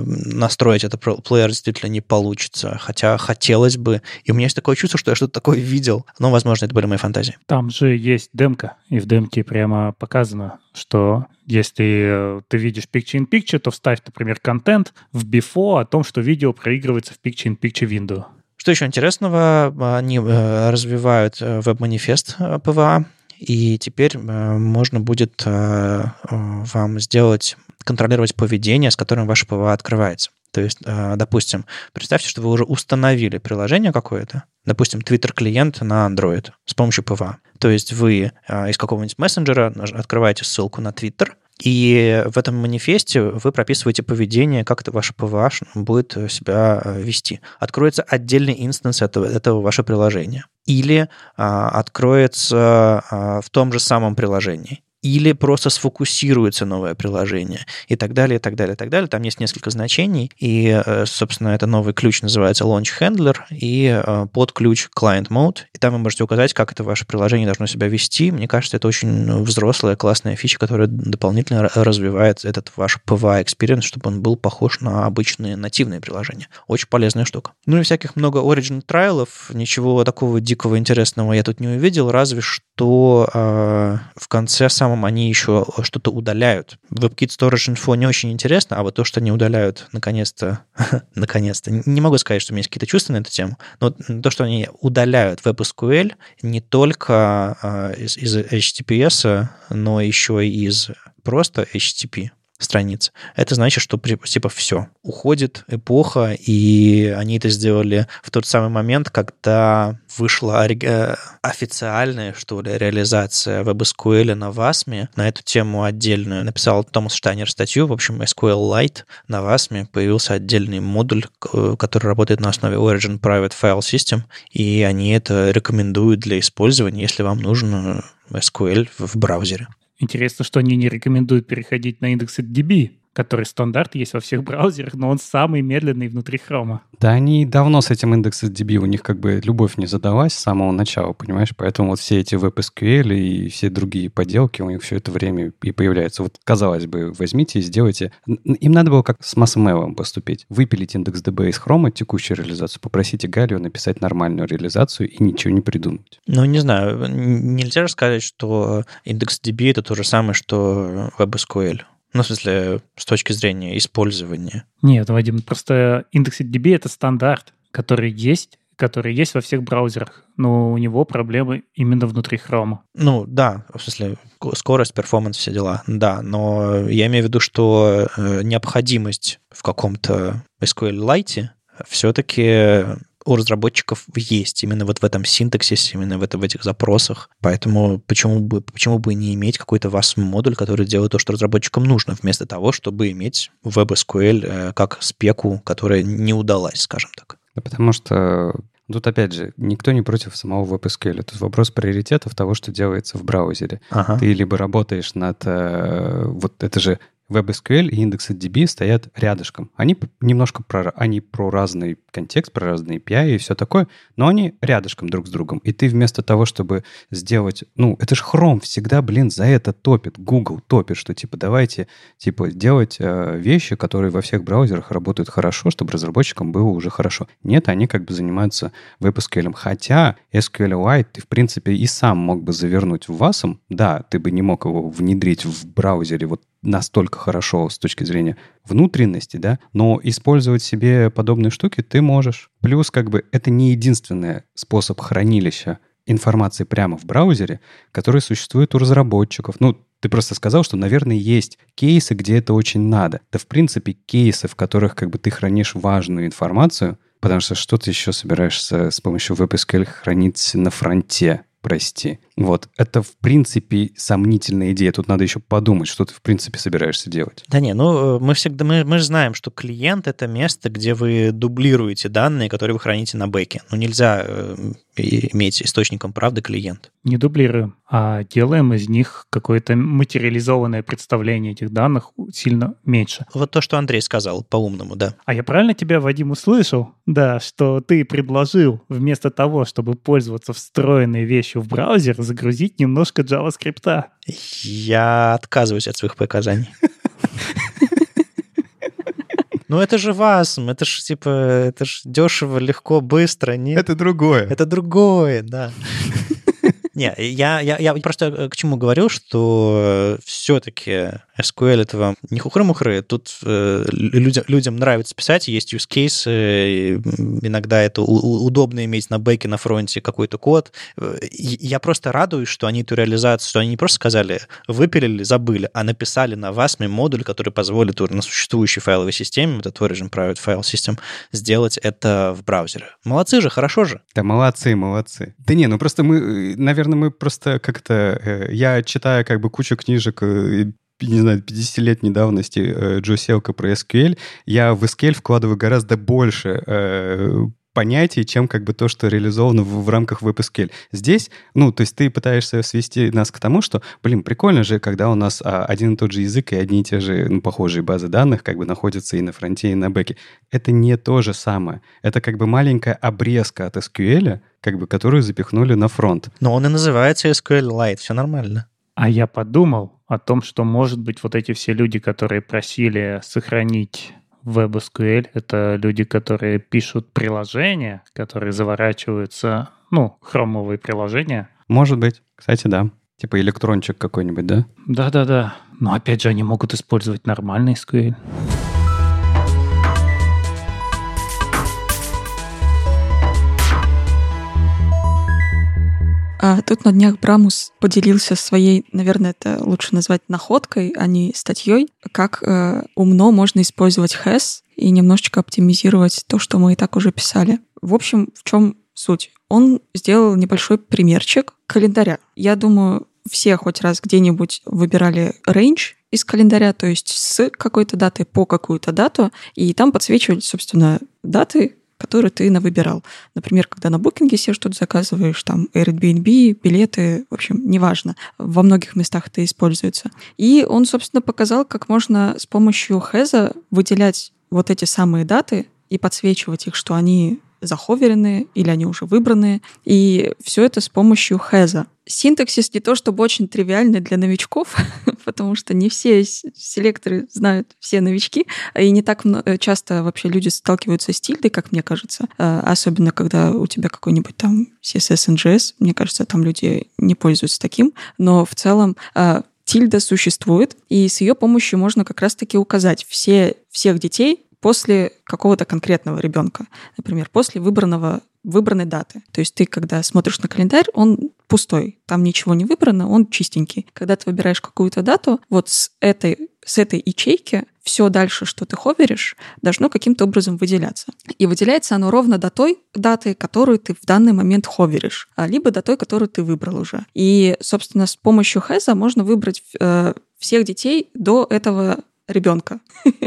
настроить этот плеер действительно не получится, хотя хотелось бы. И у меня есть такое чувство, что я что-то такое видел, но, возможно, это были мои фантазии. Там же есть демка, и в демке прямо показано, что если ты видишь Picture-in-Picture, то вставь, например, контент в before о том, что видео проигрывается в Picture-in-Picture window. Что еще интересного? Они э, развивают э, веб-манифест э, PWA, и теперь можно будет вам сделать, контролировать поведение, с которым ваше PWA открывается. То есть, допустим, представьте, что вы уже установили приложение какое-то, допустим, Twitter-клиент на Android с помощью PWA. То есть вы из какого-нибудь мессенджера открываете ссылку на Twitter, и в этом манифесте вы прописываете поведение, как это ваше PWA будет себя вести. Откроется отдельный инстанс этого, этого вашего приложения. Или а, откроется а, в том же самом приложении. Или просто сфокусируется новое приложение и так далее, и так далее, и так далее. Там есть несколько значений, и, э, собственно, это новый ключ называется Launch Handler и э, под ключ Client Mode, и там вы можете указать, как это ваше приложение должно себя вести. Мне кажется, это очень взрослая, классная фича, которая дополнительно развивает этот ваш PWA experience, чтобы он был похож на обычные нативные приложения. Очень полезная штука. Ну и всяких много Origin трайлов, ничего такого дикого интересного я тут не увидел, разве что э, в конце самом они еще что-то удаляют. WebKit Storage Info не очень интересно, а вот то, что они удаляют наконец-то, наконец-то, не могу сказать, что у меня есть какие-то чувства на эту тему, но то, что они удаляют WebSQL не только э, из, из HTTPS, но еще и из просто HTTP страниц. Это значит, что типа все, уходит эпоха, и они это сделали в тот самый момент, когда вышла э, официальная, что ли, реализация WebSQL на VASM. На эту тему отдельную написал Томас Штайнер статью. В общем, SQLite на VASM появился отдельный модуль, который работает на основе Origin Private File System, и они это рекомендуют для использования, если вам нужен SQL в браузере. Интересно, что они не рекомендуют переходить на индекс DB, который стандарт есть во всех браузерах, но он самый медленный внутри хрома. Да они давно с этим индексом DB, у них как бы любовь не задалась с самого начала, понимаешь? Поэтому вот все эти WebSQL и все другие поделки у них все это время и появляются. Вот, казалось бы, возьмите и сделайте. Им надо было как с MassMail поступить. Выпилить индекс DB из хрома, текущую реализацию, попросите Галию написать нормальную реализацию и ничего не придумать. Ну, не знаю, нельзя же сказать, что индекс DB это то же самое, что WebSQL. Ну, в смысле, с точки зрения использования. Нет, Вадим, просто IndexedDB — это стандарт, который есть, который есть во всех браузерах, но у него проблемы именно внутри Chrome. Ну, да, в смысле, скорость, перформанс, все дела, да, но я имею в виду, что э, необходимость в каком-то SQLite все-таки у разработчиков есть именно вот в этом синтаксисе, именно в, это, в этих запросах. Поэтому почему бы, почему бы не иметь какой-то вас модуль, который делает то, что разработчикам нужно, вместо того, чтобы иметь WebSQL э, как спеку, которая не удалась, скажем так. Да потому что Тут, опять же, никто не против самого WebSQL. Тут вопрос приоритетов того, что делается в браузере. Ага. Ты либо работаешь над... Э, вот это же WebSQL и IndexedDB стоят рядышком. Они немножко про, они про разный контекст, про разные API и все такое, но они рядышком друг с другом. И ты вместо того, чтобы сделать... Ну, это же Chrome всегда, блин, за это топит. Google топит, что типа давайте типа делать э, вещи, которые во всех браузерах работают хорошо, чтобы разработчикам было уже хорошо. Нет, они как бы занимаются WebSQL. Хотя SQLite ты, в принципе, и сам мог бы завернуть в WASM. Да, ты бы не мог его внедрить в браузере вот настолько хорошо с точки зрения внутренности, да, но использовать себе подобные штуки ты можешь. Плюс как бы это не единственный способ хранилища информации прямо в браузере, который существует у разработчиков. Ну, ты просто сказал, что, наверное, есть кейсы, где это очень надо. Да, в принципе, кейсы, в которых как бы ты хранишь важную информацию, потому что что ты еще собираешься с помощью WebSQL хранить на фронте? Прости. Вот, это, в принципе, сомнительная идея. Тут надо еще подумать, что ты, в принципе, собираешься делать. Да не, ну, э, мы всегда, мы, мы же знаем, что клиент — это место, где вы дублируете данные, которые вы храните на бэке. Ну, нельзя э, иметь источником правды клиент. Не дублируем, а делаем из них какое-то материализованное представление этих данных сильно меньше. Вот то, что Андрей сказал, по-умному, да. А я правильно тебя, Вадим, услышал? Да, что ты предложил вместо того, чтобы пользоваться встроенной вещью в браузер, загрузить немножко JavaScript. Я отказываюсь от своих показаний. Ну это же ВАСМ, это же типа, это же дешево, легко, быстро, нет? Это другое. Это другое, да. Не, я, я, я просто э, к чему говорю, что все-таки SQL это вам не хухры-мухры. Тут э, людям, людям нравится писать, есть use case, иногда это у, удобно иметь на бэке, на фронте какой-то код. Э, я просто радуюсь, что они эту реализацию, что они не просто сказали, выпилили, забыли, а написали на VASM модуль, который позволит на существующей файловой системе, этот Origin Private File System, сделать это в браузере. Молодцы же, хорошо же. Да молодцы, молодцы. Да не, ну просто мы, наверное, наверное, мы просто как-то... Э, я читаю как бы кучу книжек э, не знаю, 50-летней давности э, Джо Селка про SQL, я в SQL вкладываю гораздо больше понятий, чем как бы то, что реализовано в, в рамках WebSQL. Здесь, ну, то есть ты пытаешься свести нас к тому, что, блин, прикольно же, когда у нас а, один и тот же язык и одни и те же, ну, похожие базы данных как бы находятся и на фронте, и на бэке. Это не то же самое. Это как бы маленькая обрезка от SQL, как бы, которую запихнули на фронт. Но он и называется SQLite, все нормально. А я подумал о том, что, может быть, вот эти все люди, которые просили сохранить WebSQL — это люди, которые пишут приложения, которые заворачиваются, ну, хромовые приложения. Может быть. Кстати, да. Типа электрончик какой-нибудь, да? Да-да-да. Но опять же, они могут использовать нормальный SQL. А тут на днях Брамус поделился своей, наверное, это лучше назвать находкой, а не статьей, как э, умно можно использовать has и немножечко оптимизировать то, что мы и так уже писали. В общем, в чем суть? Он сделал небольшой примерчик календаря. Я думаю, все хоть раз где-нибудь выбирали range из календаря, то есть с какой-то датой по какую-то дату, и там подсвечивали, собственно, даты, который ты навыбирал. Например, когда на букинге себе что-то заказываешь, там Airbnb, билеты, в общем, неважно. Во многих местах это используется. И он, собственно, показал, как можно с помощью Хеза выделять вот эти самые даты и подсвечивать их, что они заховеренные или они уже выбранные. И все это с помощью Хеза. Синтаксис не то чтобы очень тривиальный для новичков, потому что не все селекторы знают все новички, и не так часто вообще люди сталкиваются с тильдой, как мне кажется, а, особенно когда у тебя какой-нибудь там CSS NGS, мне кажется, там люди не пользуются таким, но в целом а, тильда существует, и с ее помощью можно как раз-таки указать все, всех детей после какого-то конкретного ребенка, например, после выбранного выбранной даты. То есть ты, когда смотришь на календарь, он пустой, там ничего не выбрано, он чистенький. Когда ты выбираешь какую-то дату, вот с этой, с этой ячейки все дальше, что ты ховеришь, должно каким-то образом выделяться. И выделяется оно ровно до той даты, которую ты в данный момент ховеришь, а либо до той, которую ты выбрал уже. И, собственно, с помощью хэза можно выбрать э, всех детей до этого ребенка.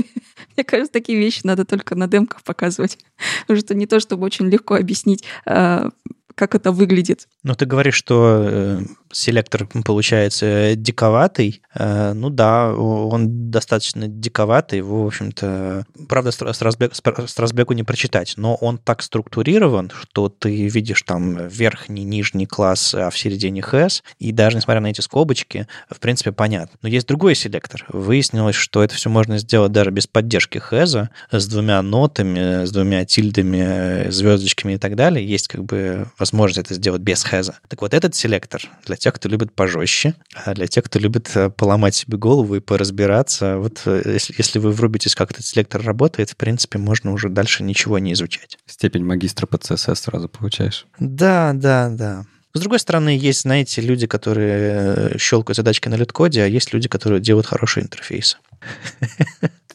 Мне кажется, такие вещи надо только на демках показывать. Потому что не то, чтобы очень легко объяснить, а, как это выглядит. Ну, ты говоришь, что э, селектор получается диковатый. Э, ну да, он достаточно диковатый. Его, в общем-то, правда, Страсбеку не прочитать, но он так структурирован, что ты видишь там верхний, нижний класс, а в середине хэс, и даже несмотря на эти скобочки, в принципе, понятно. Но есть другой селектор. Выяснилось, что это все можно сделать даже без поддержки хэза, с двумя нотами, с двумя тильдами, звездочками и так далее. Есть как бы возможность это сделать без хэза. Так вот, этот селектор для тех, кто любит пожестче, а для тех, кто любит э, поломать себе голову и поразбираться, вот э, если, если вы врубитесь, как этот селектор работает, в принципе, можно уже дальше ничего не изучать. Степень магистра по CSS сразу получаешь. Да, да, да. С другой стороны, есть, знаете, люди, которые э, щелкают задачки на лид-коде, а есть люди, которые делают хорошие интерфейсы.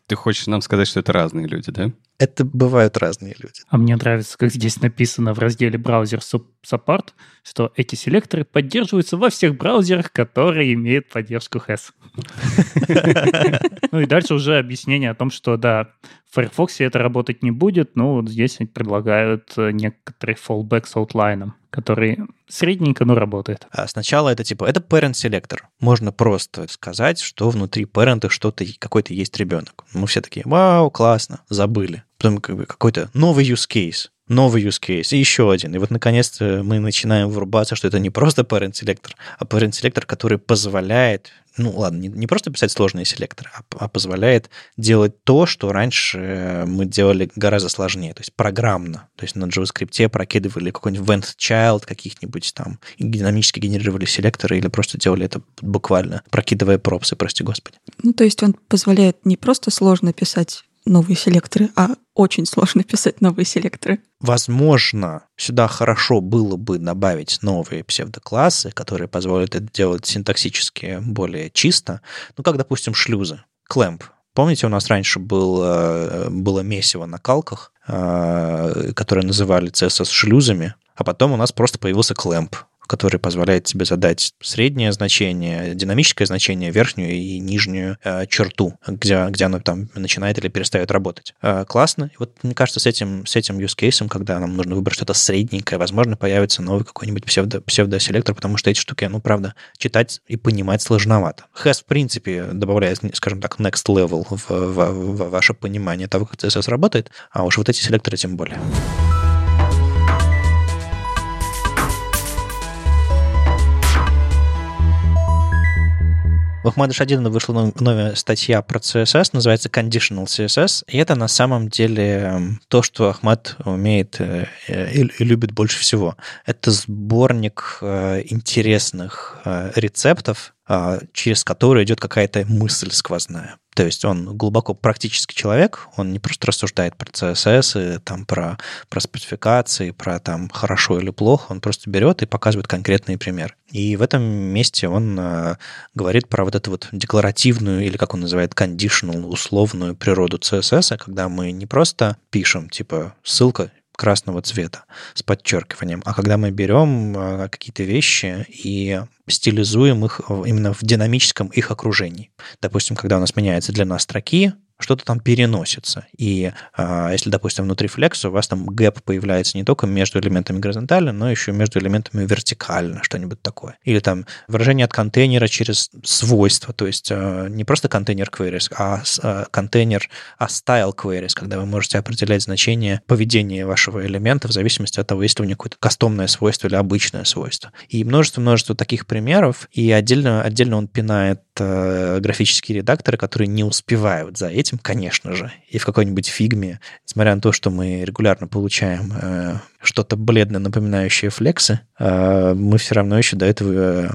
Ты хочешь нам сказать, что это разные люди, да? Это бывают разные люди. А мне нравится, как здесь написано в разделе браузер support, что эти селекторы поддерживаются во всех браузерах, которые имеют поддержку HES. Ну и дальше уже объяснение о том, что да, в Firefox это работать не будет, но вот здесь предлагают э, некоторый fallback с аутлайном, который средненько, но работает. А сначала это типа, это parent селектор. Можно просто сказать, что внутри parent что-то, какой-то есть ребенок. Мы все такие, вау, классно, забыли. Потом как бы какой-то новый use case новый use case, и еще один. И вот, наконец-то, мы начинаем врубаться, что это не просто parent селектор, а parent селектор, который позволяет, ну, ладно, не, не просто писать сложные селекторы, а, а позволяет делать то, что раньше мы делали гораздо сложнее, то есть программно. То есть на JavaScript прокидывали какой-нибудь event child каких-нибудь там, динамически генерировали селекторы или просто делали это буквально, прокидывая пропсы, прости господи. Ну, то есть он позволяет не просто сложно писать новые селекторы, а очень сложно писать новые селекторы. Возможно, сюда хорошо было бы добавить новые псевдоклассы, которые позволят это делать синтаксически более чисто. Ну, как, допустим, шлюзы. Clamp. Помните, у нас раньше был, э, было месиво на калках, э, которые называли CSS шлюзами, а потом у нас просто появился Clamp который позволяет тебе задать среднее значение, динамическое значение, верхнюю и нижнюю э, черту, где, где оно там начинает или перестает работать. Э, классно. И вот мне кажется, с этим, с этим use case, когда нам нужно выбрать что-то средненькое, возможно, появится новый какой-нибудь псевдо, псевдоселектор, потому что эти штуки, ну, правда, читать и понимать сложновато. Has, в принципе, добавляет, скажем так, next level в, в, в ваше понимание того, как CSS работает, а уж вот эти селекторы тем более. В Ахмада Шадина вышла новая статья про CSS, называется Conditional CSS, и это на самом деле то, что Ахмад умеет э, и любит больше всего. Это сборник э, интересных э, рецептов, через который идет какая-то мысль сквозная. То есть он глубоко практический человек, он не просто рассуждает про CSS, и, там, про, про спецификации, про там, хорошо или плохо, он просто берет и показывает конкретный пример. И в этом месте он э, говорит про вот эту вот декларативную, или как он называет, conditional, условную природу CSS, когда мы не просто пишем, типа, ссылка красного цвета с подчеркиванием. А когда мы берем э, какие-то вещи и стилизуем их именно в динамическом их окружении. Допустим, когда у нас меняется длина строки, что-то там переносится. И э, если, допустим, внутри Flex у вас там гэп появляется не только между элементами горизонтально, но еще между элементами вертикально, что-нибудь такое. Или там выражение от контейнера через свойства, то есть э, не просто контейнер queries, а э, контейнер, а style queries, когда вы можете определять значение поведения вашего элемента в зависимости от того, есть ли у него какое-то кастомное свойство или обычное свойство. И множество-множество таких примеров, и отдельно, отдельно он пинает э, графические редакторы, которые не успевают за этим, конечно же. И в какой-нибудь фигме, несмотря на то, что мы регулярно получаем э, что-то бледно напоминающее флексы, э, мы все равно еще до этого... Э,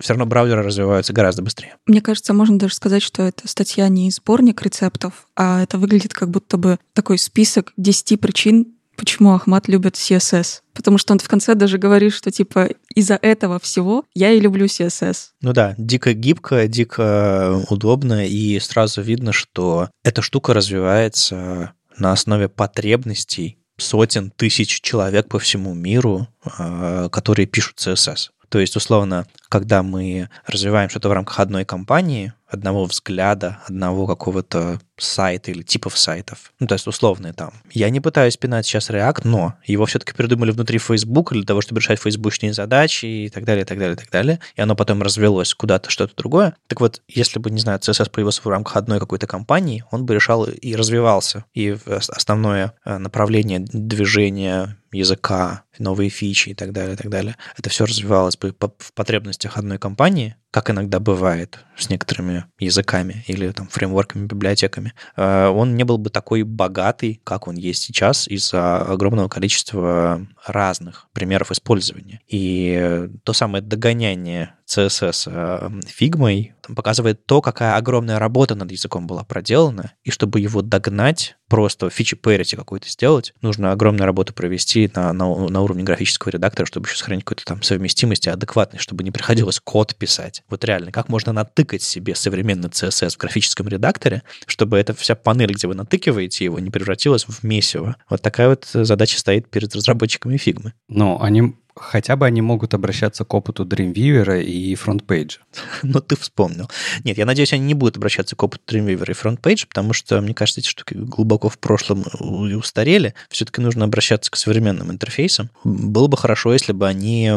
все равно браузеры развиваются гораздо быстрее. Мне кажется, можно даже сказать, что это статья не сборник рецептов, а это выглядит как будто бы такой список 10 причин, почему Ахмат любит CSS. Потому что он в конце даже говорит, что типа из-за этого всего я и люблю CSS. Ну да, дико гибко, дико удобно, и сразу видно, что эта штука развивается на основе потребностей сотен тысяч человек по всему миру, а, которые пишут CSS. То есть, условно, когда мы развиваем что-то в рамках одной компании, одного взгляда, одного какого-то сайта или типов сайтов. Ну, то есть условные там. Я не пытаюсь пинать сейчас React, но его все-таки придумали внутри Facebook для того, чтобы решать фейсбучные задачи и так далее, и так далее, и так далее. И оно потом развелось куда-то, что-то другое. Так вот, если бы, не знаю, CSS появился в рамках одной какой-то компании, он бы решал и развивался. И основное э, направление движения языка, новые фичи и так далее, и так далее. Это все развивалось бы в потребностях одной компании, как иногда бывает с некоторыми языками или там фреймворками, библиотеками, э, он не был бы такой богатый, как он есть сейчас, из-за огромного количества разных примеров использования. И то самое догоняние CSS э, фигмой показывает то, какая огромная работа над языком была проделана, и чтобы его догнать, просто фичи parity какой-то сделать, нужно огромную работу провести на, на, на уровне графического редактора, чтобы еще сохранить какую-то там совместимость и адекватность, чтобы не приходилось код писать. Вот реально, как можно натыкать себе современный CSS в графическом редакторе, чтобы эта вся панель, где вы натыкиваете его, не превратилась в месиво. Вот такая вот задача стоит перед разработчиками фигмы. Ну, они хотя бы они могут обращаться к опыту Dreamweaver и FrontPage. Ну, ты вспомнил. Нет, я надеюсь, они не будут обращаться к опыту Dreamweaver и FrontPage, потому что, мне кажется, эти штуки глубоко в прошлом и устарели. Все-таки нужно обращаться к современным интерфейсам. Было бы хорошо, если бы они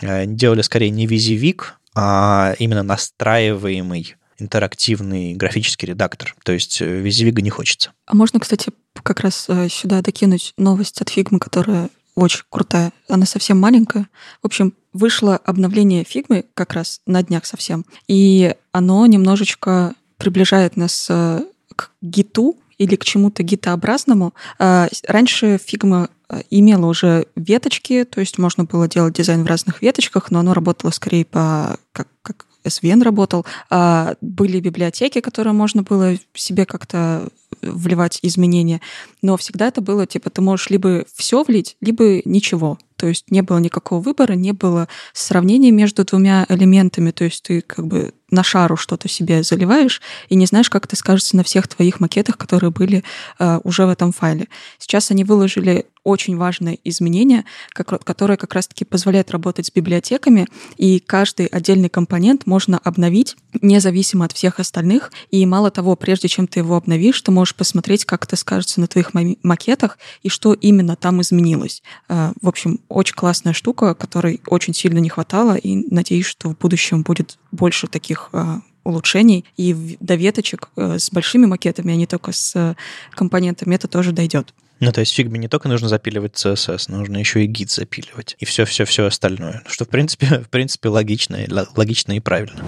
э, делали скорее не визивик, а именно настраиваемый интерактивный графический редактор. То есть э, визивига не хочется. А можно, кстати, как раз э, сюда докинуть новость от Figma, которая очень крутая. Она совсем маленькая. В общем, вышло обновление Figma как раз на днях совсем. И оно немножечко приближает нас э, к гиту или к чему-то гитообразному. А, раньше Figma э, имела уже веточки, то есть можно было делать дизайн в разных веточках, но оно работало скорее по как, как SVN работал. А, были библиотеки, которые можно было себе как-то вливать изменения. Но всегда это было, типа, ты можешь либо все влить, либо ничего. То есть не было никакого выбора, не было сравнения между двумя элементами. То есть ты как бы на шару что-то себе заливаешь и не знаешь, как это скажется на всех твоих макетах, которые были э, уже в этом файле. Сейчас они выложили очень важное изменение, которое как раз-таки позволяет работать с библиотеками, и каждый отдельный компонент можно обновить независимо от всех остальных. И мало того, прежде чем ты его обновишь, ты можешь посмотреть, как это скажется на твоих макетах и что именно там изменилось. Э, в общем, очень классная штука, которой очень сильно не хватало, и надеюсь, что в будущем будет больше таких э, улучшений, и до веточек э, с большими макетами, а не только с компонентами, это тоже дойдет. Ну, то есть фигме не только нужно запиливать CSS, нужно еще и гид запиливать. И все-все-все остальное. Что, в принципе, в принципе логично, логично и правильно.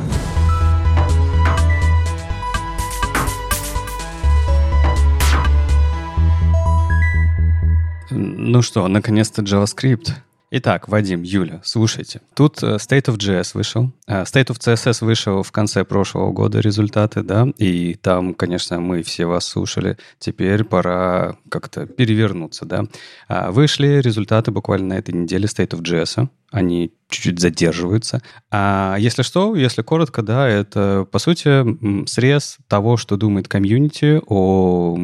Ну что, наконец-то JavaScript. Итак, Вадим, Юля, слушайте. Тут э, State of JS вышел. Э, State of CSS вышел в конце прошлого года результаты, да, и там, конечно, мы все вас слушали. Теперь пора как-то перевернуться, да. А, вышли результаты буквально на этой неделе State of JS они чуть-чуть задерживаются. А если что, если коротко, да, это, по сути, срез того, что думает комьюнити о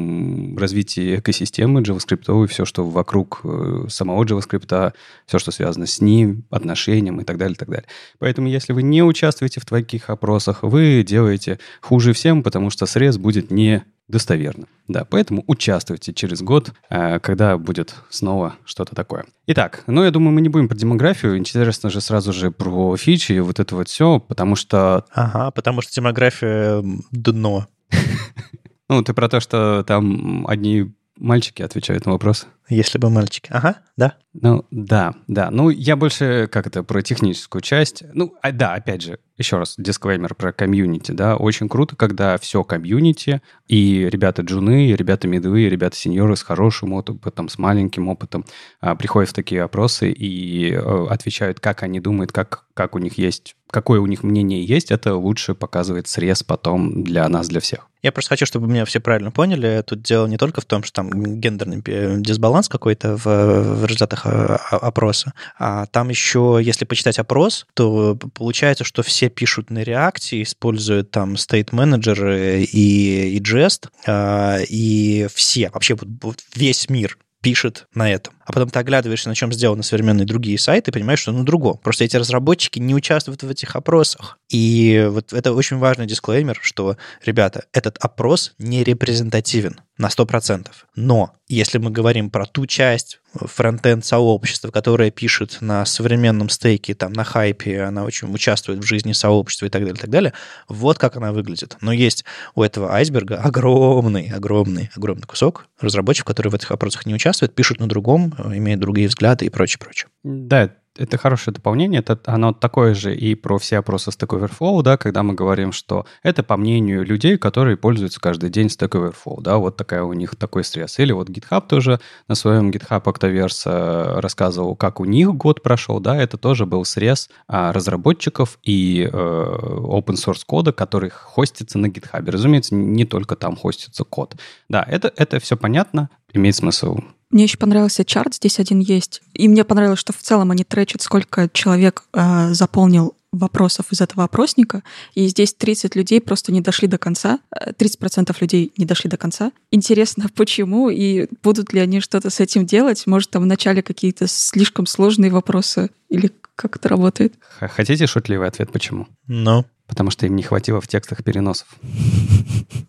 развитии экосистемы JavaScript и все, что вокруг э, самого JavaScript, все, что связано с ним, отношением и так далее, и так далее. Поэтому, если вы не участвуете в таких опросах, вы делаете хуже всем, потому что срез будет не достоверно. Да, поэтому участвуйте через год, э, когда будет снова что-то такое. Итак, ну, я думаю, мы не будем про демографию. Интересно же сразу же про фичи и вот это вот все, потому что... Ага, потому что демография дно. Ну, ты про то, что там одни мальчики отвечают на вопросы? Если бы мальчики. Ага, да. Ну, да, да. Ну, я больше как это про техническую часть. Ну, а, да, опять же, еще раз, дисклеймер про комьюнити, да. Очень круто, когда все комьюнити, и ребята джуны, и ребята медовые, и ребята сеньоры с хорошим опытом, с маленьким опытом а, приходят в такие опросы и а, отвечают, как они думают, как, как у них есть какое у них мнение есть, это лучше показывает срез потом для нас, для всех. Я просто хочу, чтобы меня все правильно поняли. Тут дело не только в том, что там гендерный дисбаланс какой-то в, в результатах а, опроса, а там еще, если почитать опрос, то получается, что все пишут на реакции, используют там state manager и, и jest, а, и все, вообще вот весь мир пишет на этом. А потом ты оглядываешься, на чем сделаны современные другие сайты, и понимаешь, что ну другом. Просто эти разработчики не участвуют в этих опросах. И вот это очень важный дисклеймер, что, ребята, этот опрос не репрезентативен на 100%. Но если мы говорим про ту часть фронтенд сообщества, которая пишет на современном стейке, там, на хайпе, она очень участвует в жизни сообщества и так далее, и так далее, вот как она выглядит. Но есть у этого айсберга огромный, огромный, огромный кусок разработчиков, которые в этих опросах не участвуют, пишут на другом, имеют другие взгляды и прочее, прочее. Да, это хорошее дополнение. Это, оно такое же и про все опросы Stack Overflow, да, когда мы говорим, что это по мнению людей, которые пользуются каждый день Stack Overflow, да, вот такая у них такой стресс. Или вот GitHub тоже на своем GitHub Octaverse э, рассказывал, как у них год прошел, да, это тоже был срез а, разработчиков и э, open source кода, который хостится на GitHub. Разумеется, не только там хостится код. Да, это, это все понятно, имеет смысл мне еще понравился чарт, здесь один есть. И мне понравилось, что в целом они тречат, сколько человек э, заполнил вопросов из этого опросника, и здесь 30 людей просто не дошли до конца, 30% э, людей не дошли до конца. Интересно, почему, и будут ли они что-то с этим делать? Может, там в начале какие-то слишком сложные вопросы, или как это работает? Хотите шутливый ответ, почему? Ну? Потому что им не хватило в текстах переносов.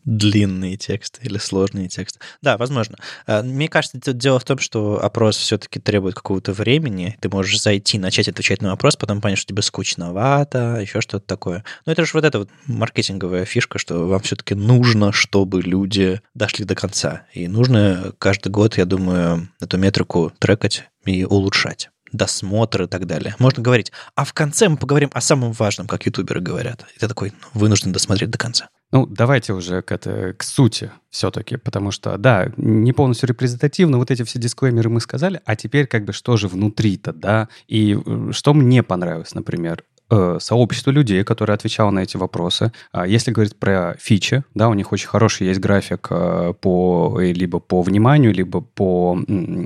Длинные тексты или сложные тексты. Да, возможно. А, мне кажется, дело в том, что опрос все-таки требует какого-то времени. Ты можешь зайти, начать отвечать на вопрос, потом понять, что тебе скучновато, еще что-то такое. Но это же вот эта вот маркетинговая фишка, что вам все-таки нужно, чтобы люди дошли до конца. И нужно каждый год, я думаю, эту метрику трекать и улучшать досмотр и так далее. Можно говорить, а в конце мы поговорим о самом важном, как ютуберы говорят. Ты такой ну, вынужден досмотреть до конца. Ну, давайте уже к, это, к сути все-таки, потому что, да, не полностью репрезентативно, вот эти все дисклеймеры мы сказали, а теперь как бы что же внутри-то, да? И э, что мне понравилось, например, сообщество людей, которые отвечало на эти вопросы. А если говорить про фичи, да, у них очень хороший есть график э, по э, либо по вниманию, либо по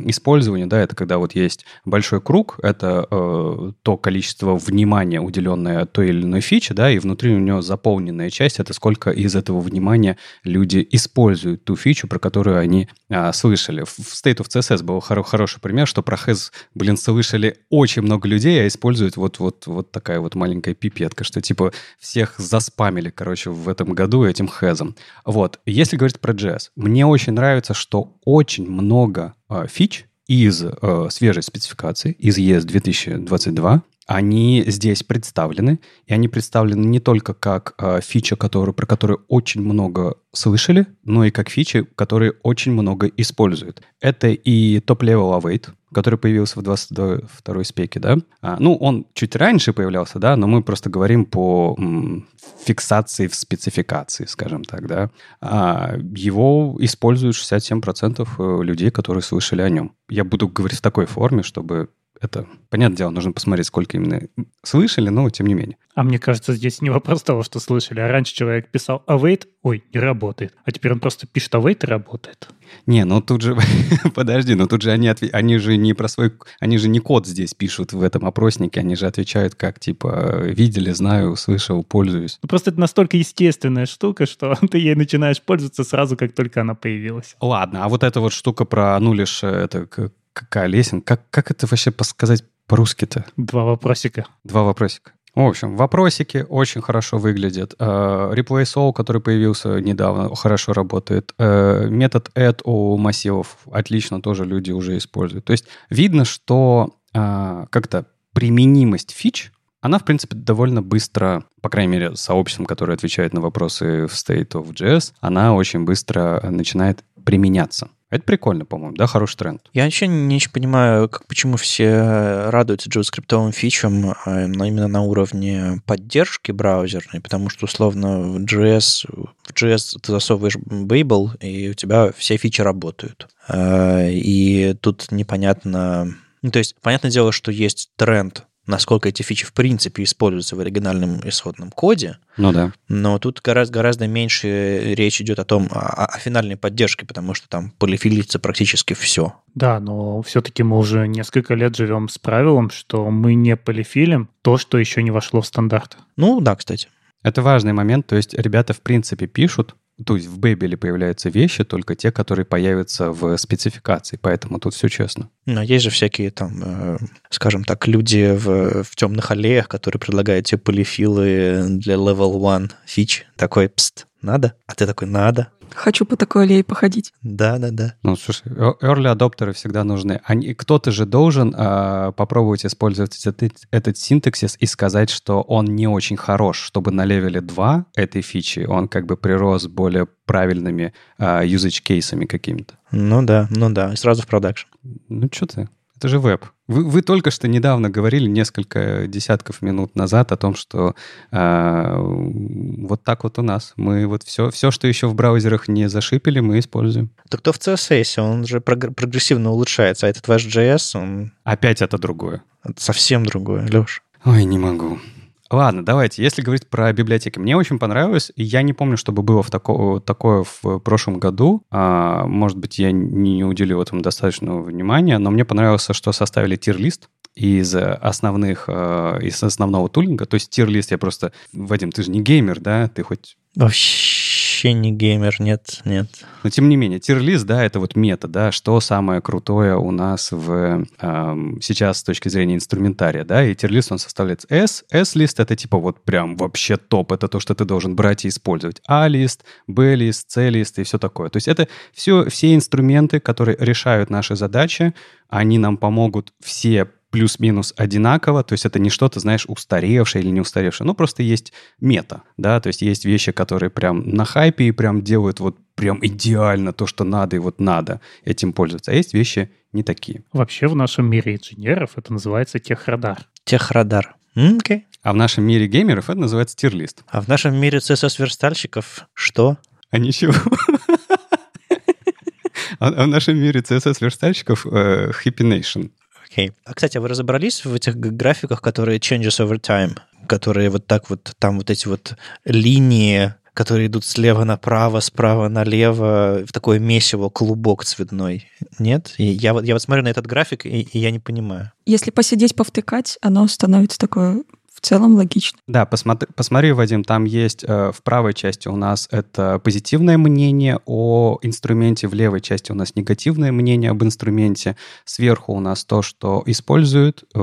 использованию, да, это когда вот есть большой круг, это э, то количество внимания, уделенное той или иной фиче, да, и внутри у него заполненная часть, это сколько из этого внимания люди используют ту фичу, про которую они а, слышали. В State of CSS был хоро- хороший пример, что про Has, блин, слышали очень много людей, а используют вот, вот, вот такая вот маленькая пипетка, что типа всех заспамили, короче, в этом году этим Has'ом. Вот. Если говорить про JS, мне очень нравится, что очень много а, фич из э, свежей спецификации, из ES 2022, они здесь представлены, и они представлены не только как э, фича, которую, про которую очень много слышали, но и как фичи, которые очень много используют. Это и топ-level await, который появился в 22 спеке, да. А, ну, он чуть раньше появлялся, да, но мы просто говорим по м, фиксации в спецификации, скажем так, да. А, его используют 67% людей, которые слышали о нем. Я буду говорить в такой форме, чтобы это, понятное дело, нужно посмотреть, сколько именно слышали, но тем не менее. А мне кажется, здесь не вопрос того, что слышали. А раньше человек писал await, ой, не работает. А теперь он просто пишет await и работает. Не, ну тут же, подожди, ну тут же они, отве- они же не про свой, они же не код здесь пишут в этом опроснике, они же отвечают как, типа, видели, знаю, слышал, пользуюсь. Ну, просто это настолько естественная штука, что ты ей начинаешь пользоваться сразу, как только она появилась. Ладно, а вот эта вот штука про нулишь, это к- какая лесен, как, как это вообще сказать по-русски-то? Два вопросика. Два вопросика. В общем, вопросики очень хорошо выглядят. Э, Replace All, который появился недавно, хорошо работает. Э, Метод add у массивов отлично тоже люди уже используют. То есть видно, что э, как-то применимость фич, она, в принципе, довольно быстро, по крайней мере, сообществом, которое отвечает на вопросы в State of JS, она очень быстро начинает применяться. Это прикольно, по-моему, да, хороший тренд. Я вообще не очень понимаю, как, почему все радуются JavaScript фичам а, но именно на уровне поддержки браузерной, потому что, условно, в JS, в JS ты засовываешь Babel, и у тебя все фичи работают. А, И тут непонятно... Ну, то есть, понятное дело, что есть тренд насколько эти фичи в принципе используются в оригинальном исходном коде, Ну да. но тут гораздо, гораздо меньше речь идет о том, о, о финальной поддержке, потому что там полифилится практически все. Да, но все-таки мы уже несколько лет живем с правилом, что мы не полифилим то, что еще не вошло в стандарт. Ну, да, кстати. Это важный момент. То есть ребята, в принципе, пишут, то есть в Бэбеле появляются вещи, только те, которые появятся в спецификации. Поэтому тут все честно. Но есть же всякие там, э, скажем так, люди в, в темных аллеях, которые предлагают тебе полифилы для level 1 фич. Такой, пст, надо? А ты такой, надо. Хочу по такой аллее походить. Да-да-да. Ну, слушай, э- early adopter ы всегда нужны. Они, кто-то же должен а, попробовать использовать этот, этот синтаксис и сказать, что он не очень хорош, чтобы на левеле 2 этой фичи он как бы прирос более правильными а, usage- case ами какими-то. Ну да, ну да, и сразу в продакшн. Ну, что ты? Это же веб. Вы, вы только что недавно говорили, несколько десятков минут назад, о том, что а, вот так вот у нас. Мы вот все, все, что еще в браузерах не зашипели, мы используем. Так то в CSS, он же прогр- прогрессивно улучшается, а этот ваш JS, он Опять это другое. это совсем другое, Леш. Ой, не могу. Ладно, давайте. Если говорить про библиотеки, мне очень понравилось. Я не помню, чтобы было в тако, такое в прошлом году. А, может быть, я не уделил этому достаточного внимания, но мне понравилось, что составили тир-лист из основных, э, из основного тулинга. То есть тир-лист я просто... Вадим, ты же не геймер, да? Ты хоть Вообще не геймер, нет, нет. но тем не менее, тир-лист, да, это вот мета, да, что самое крутое у нас в эм, сейчас с точки зрения инструментария, да, и тир-лист он составляет S, S-лист это типа вот прям вообще топ, это то, что ты должен брать и использовать. А-лист, Б-лист, С-лист и все такое. То есть это все, все инструменты, которые решают наши задачи, они нам помогут все плюс-минус одинаково, то есть это не что-то, знаешь, устаревшее или не устаревшее, ну просто есть мета, да, то есть есть вещи, которые прям на хайпе и прям делают вот прям идеально то, что надо и вот надо этим пользоваться, а есть вещи не такие. Вообще в нашем мире инженеров это называется техрадар. Техрадар. Окей. А в нашем мире геймеров это называется тир-лист. А в нашем мире CSS-верстальщиков что? А ничего. А а в нашем мире CSS-верстальщиков Happy Nation. Окей. А, кстати, а вы разобрались в этих графиках, которые changes over time? которые вот так вот, там вот эти вот линии которые идут слева направо, справа налево, в такое месиво, клубок цветной. Нет? И я, вот, я вот смотрю на этот график, и, и я не понимаю. Если посидеть, повтыкать, оно становится такое целом логично. Да, посмотри, посмотри, Вадим, там есть э, в правой части у нас это позитивное мнение о инструменте, в левой части у нас негативное мнение об инструменте, сверху у нас то, что используют э,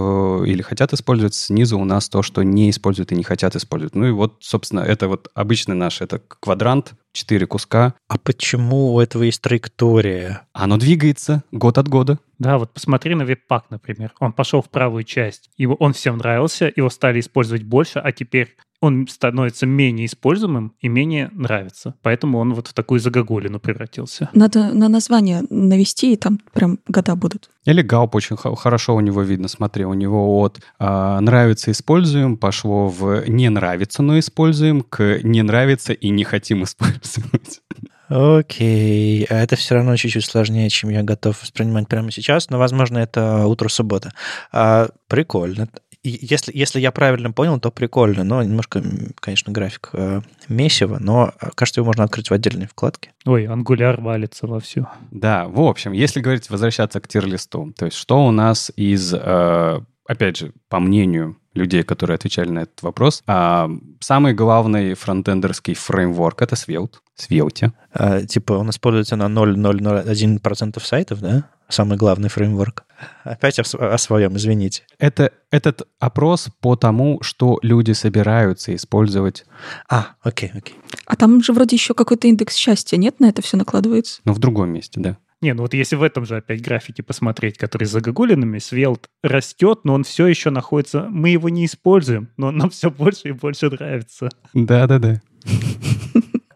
или хотят использовать, снизу у нас то, что не используют и не хотят использовать. Ну и вот, собственно, это вот обычный наш, это квадрант, четыре куска. А почему у этого есть траектория? Оно двигается год от года. Да, вот посмотри на веб-пак, например. Он пошел в правую часть, его, он всем нравился, его стали использовать больше, а теперь он становится менее используемым и менее нравится. Поэтому он вот в такую загогулину превратился. Надо на название навести, и там прям года будут. Или Гауп очень хорошо у него видно. Смотри, у него от э, нравится используем пошло в не нравится, но используем к не нравится и не хотим использовать. Окей, а это все равно чуть-чуть сложнее, чем я готов воспринимать прямо сейчас, но, возможно, это утро суббота. А, прикольно если, если я правильно понял, то прикольно, но немножко, конечно, график э, месиво, но, э, кажется, его можно открыть в отдельной вкладке. Ой, ангуляр валится во все. Да, в общем, если говорить, возвращаться к тир-листу, то есть что у нас из, э, опять же, по мнению людей, которые отвечали на этот вопрос. А самый главный фронтендерский фреймворк — это Svelte. Svelte. А, типа он используется на 0,001% сайтов, да? Самый главный фреймворк. Опять о, о своем, извините. Это этот опрос по тому, что люди собираются использовать. А, окей, окей. А там же вроде еще какой-то индекс счастья, нет? На это все накладывается? Ну, в другом месте, да. Не, ну вот если в этом же опять графике посмотреть, который за загогулинами, Svelte растет, но он все еще находится... Мы его не используем, но он нам все больше и больше нравится. Да-да-да.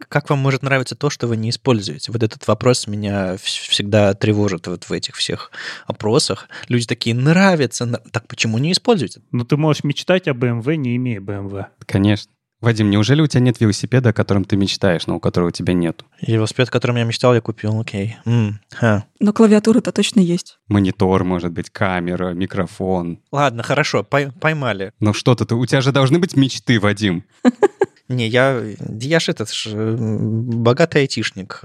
Как вам может нравиться то, что вы не используете? Вот этот вопрос меня всегда тревожит вот в этих всех опросах. Люди такие, нравится, так почему не используете? Ну, ты можешь мечтать о BMW, не имея BMW. Конечно. Вадим, неужели у тебя нет велосипеда, о котором ты мечтаешь, но у которого у тебя нет? Велосипед, о котором я мечтал, я купил, окей. М, Но клавиатура-то точно есть. Монитор, может быть, камера, микрофон. Ладно, хорошо, пой- поймали. Ну что-то, у тебя же должны быть мечты, Вадим. Не, я, я же этот ж, богатый айтишник.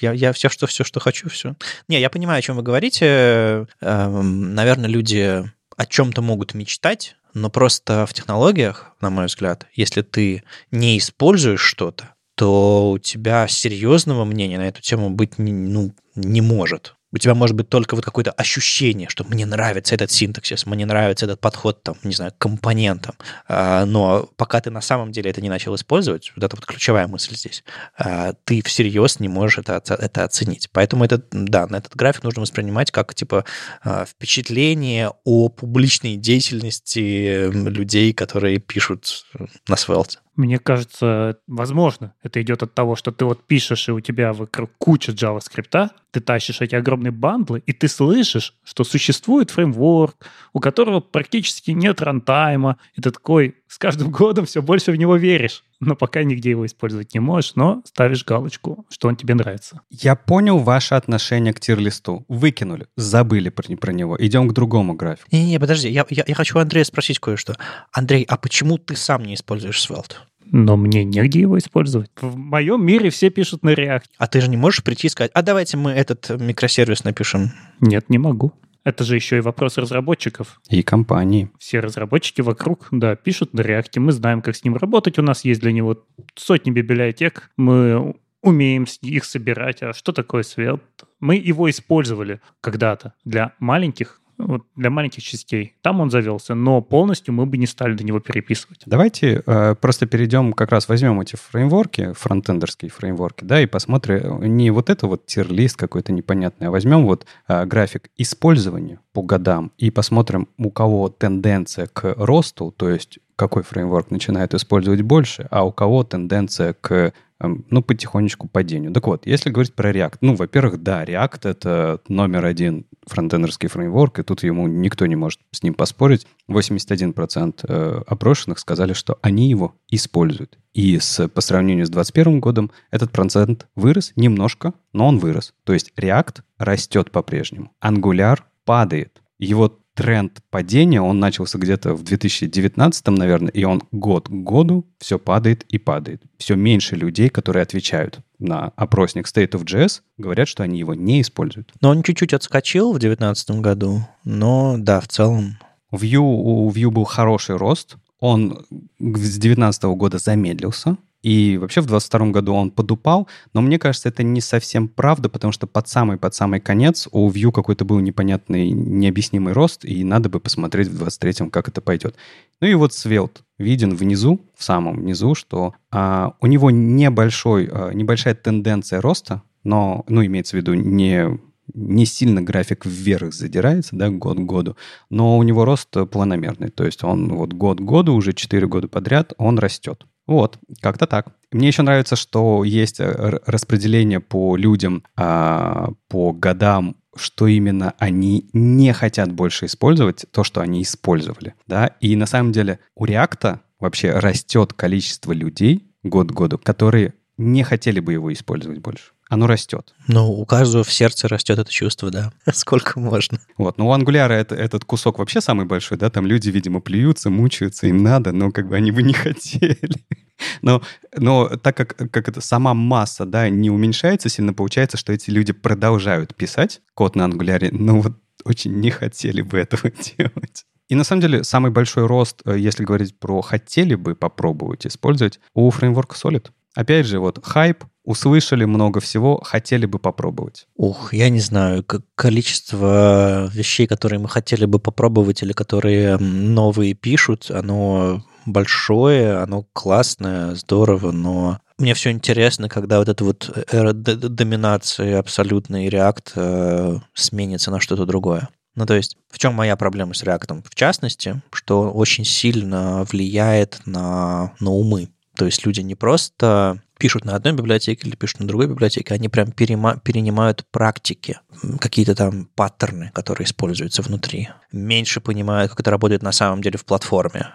Я, я все, что, все, что хочу, все. Не, я понимаю, о чем вы говорите. Эм, наверное, люди о чем-то могут мечтать, но просто в технологиях, на мой взгляд, если ты не используешь что-то, то у тебя серьезного мнения на эту тему быть не, ну, не может. У тебя может быть только вот какое-то ощущение, что мне нравится этот синтаксис, мне нравится этот подход, там, не знаю, к компонентам. А, но пока ты на самом деле это не начал использовать, вот это вот ключевая мысль здесь, а, ты всерьез не можешь это, это оценить. Поэтому это, да, на этот график нужно воспринимать как, типа, а, впечатление о публичной деятельности людей, которые пишут на Svelte. Мне кажется, возможно, это идет от того, что ты вот пишешь, и у тебя вокруг куча JavaScript, ты тащишь эти огромные бандлы, и ты слышишь, что существует фреймворк, у которого практически нет рантайма, и ты такой с каждым годом все больше в него веришь, но пока нигде его использовать не можешь, но ставишь галочку, что он тебе нравится. Я понял ваше отношение к тир-листу. Выкинули, забыли про, про него. Идем к другому графику. Не-не, подожди, я, я, я хочу Андрея спросить кое-что. Андрей, а почему ты сам не используешь Svelte? Но мне негде его использовать. В моем мире все пишут на React. А ты же не можешь прийти и сказать, а давайте мы этот микросервис напишем? Нет, не могу. Это же еще и вопрос разработчиков. И компании. Все разработчики вокруг, да, пишут на React, мы знаем, как с ним работать, у нас есть для него сотни библиотек, мы умеем их собирать. А что такое Svelte? Мы его использовали когда-то для маленьких вот для маленьких частей. Там он завелся, но полностью мы бы не стали до него переписывать. Давайте э, просто перейдем, как раз возьмем эти фреймворки, фронтендерские фреймворки, да, и посмотрим не вот это вот тир-лист какой-то непонятный, а возьмем вот э, график использования по годам и посмотрим, у кого тенденция к росту, то есть какой фреймворк начинает использовать больше, а у кого тенденция к Эм, ну, потихонечку падению. Так вот, если говорить про React, ну, во-первых, да, React — это номер один фронтендерский фреймворк, и тут ему никто не может с ним поспорить. 81% э, опрошенных сказали, что они его используют. И с, по сравнению с 2021 годом этот процент вырос немножко, но он вырос. То есть React растет по-прежнему. Angular падает. Его тренд падения, он начался где-то в 2019, наверное, и он год к году все падает и падает. Все меньше людей, которые отвечают на опросник State of JS, говорят, что они его не используют. Но он чуть-чуть отскочил в 2019 году, но да, в целом... Vue, у Vue был хороший рост, он с 2019 года замедлился, и вообще в 22 году он подупал, но мне кажется, это не совсем правда, потому что под самый под самый конец у Vue какой-то был непонятный, необъяснимый рост, и надо бы посмотреть в 23-м, как это пойдет. Ну и вот Svelte виден внизу, в самом низу, что а, у него небольшой, а, небольшая тенденция роста, но, ну, имеется в виду не не сильно график вверх задирается, да, год к году, но у него рост планомерный, то есть он вот год к году, уже 4 года подряд, он растет. Вот, как-то так. Мне еще нравится, что есть э, распределение по людям, а, по годам, что именно они не хотят больше использовать, то, что они использовали. Да? И на самом деле у React вообще растет количество людей год к году, которые не хотели бы его использовать больше оно растет. Ну, у каждого в сердце растет это чувство, да. Сколько можно. Вот, но у Angular это, этот кусок вообще самый большой, да, там люди, видимо, плюются, мучаются, им надо, но как бы они бы не хотели. Но, но так как, как это сама масса, да, не уменьшается сильно, получается, что эти люди продолжают писать код на Angular, но вот очень не хотели бы этого делать. И на самом деле самый большой рост, э, если говорить про хотели бы попробовать использовать, у фреймворка Solid. Опять же, вот хайп, услышали много всего, хотели бы попробовать. Ух, я не знаю, количество вещей, которые мы хотели бы попробовать или которые новые пишут, оно большое, оно классное, здорово, но мне все интересно, когда вот эта вот эра доминации абсолютный React э, сменится на что-то другое. Ну, то есть, в чем моя проблема с React? В частности, что очень сильно влияет на, на умы. То есть люди не просто пишут на одной библиотеке или пишут на другой библиотеке, они прям перема- перенимают практики, какие-то там паттерны, которые используются внутри. Меньше понимают, как это работает на самом деле в платформе,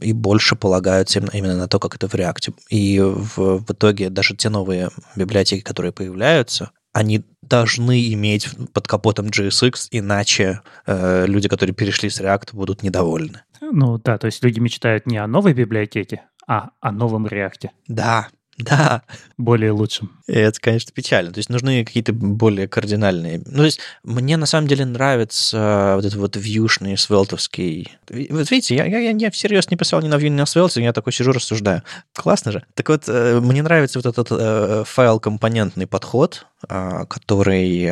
и больше полагаются именно на то, как это в React. И в, в итоге даже те новые библиотеки, которые появляются, они должны иметь под капотом JSX, иначе э, люди, которые перешли с React, будут недовольны. Ну да, то есть люди мечтают не о новой библиотеке, а о новом реакте. Да, да. Более лучшим. И это, конечно, печально. То есть нужны какие-то более кардинальные. Ну, то есть мне на самом деле нравится вот этот вот вьюшный свелтовский. Вот видите, я, я, я всерьез не писал ни на Vue, ни на Svelte, я такой сижу, рассуждаю. Классно же. Так вот, э, мне нравится вот этот э, файл-компонентный подход, э, который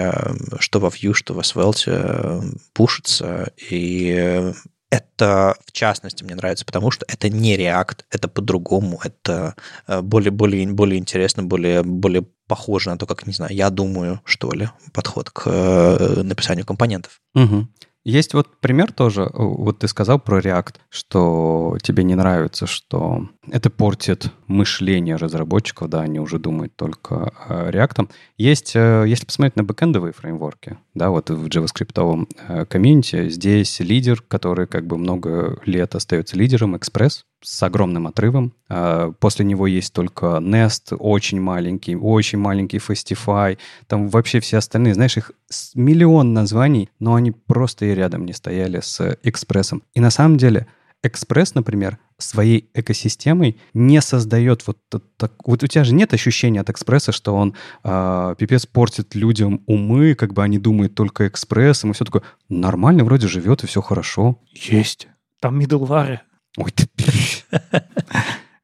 что во Vue, что во Svelte пушится, и это, в частности, мне нравится, потому что это не React, это по-другому, это э, более, более, более интересно, более, более похоже на то, как, не знаю, я думаю, что ли, подход к э, написанию компонентов. Угу. Есть вот пример тоже, вот ты сказал про React, что тебе не нравится, что это портит мышление разработчиков, да, они уже думают только React. Есть, э, если посмотреть на бэкэндовые фреймворки, да, вот в JavaScript э, комьюнити, здесь лидер, который как бы много лет остается лидером, Express, с огромным отрывом. А, после него есть только Nest, очень маленький, очень маленький Fastify. Там вообще все остальные, знаешь, их миллион названий, но они просто и рядом не стояли с экспрессом. И на самом деле Экспресс, например, своей экосистемой не создает вот так... Вот у тебя же нет ощущения от экспресса, что он э, пипец портит людям умы, как бы они думают только экспрессом, и все такое нормально вроде живет, и все хорошо. Есть. Там middleware. Ой, ты...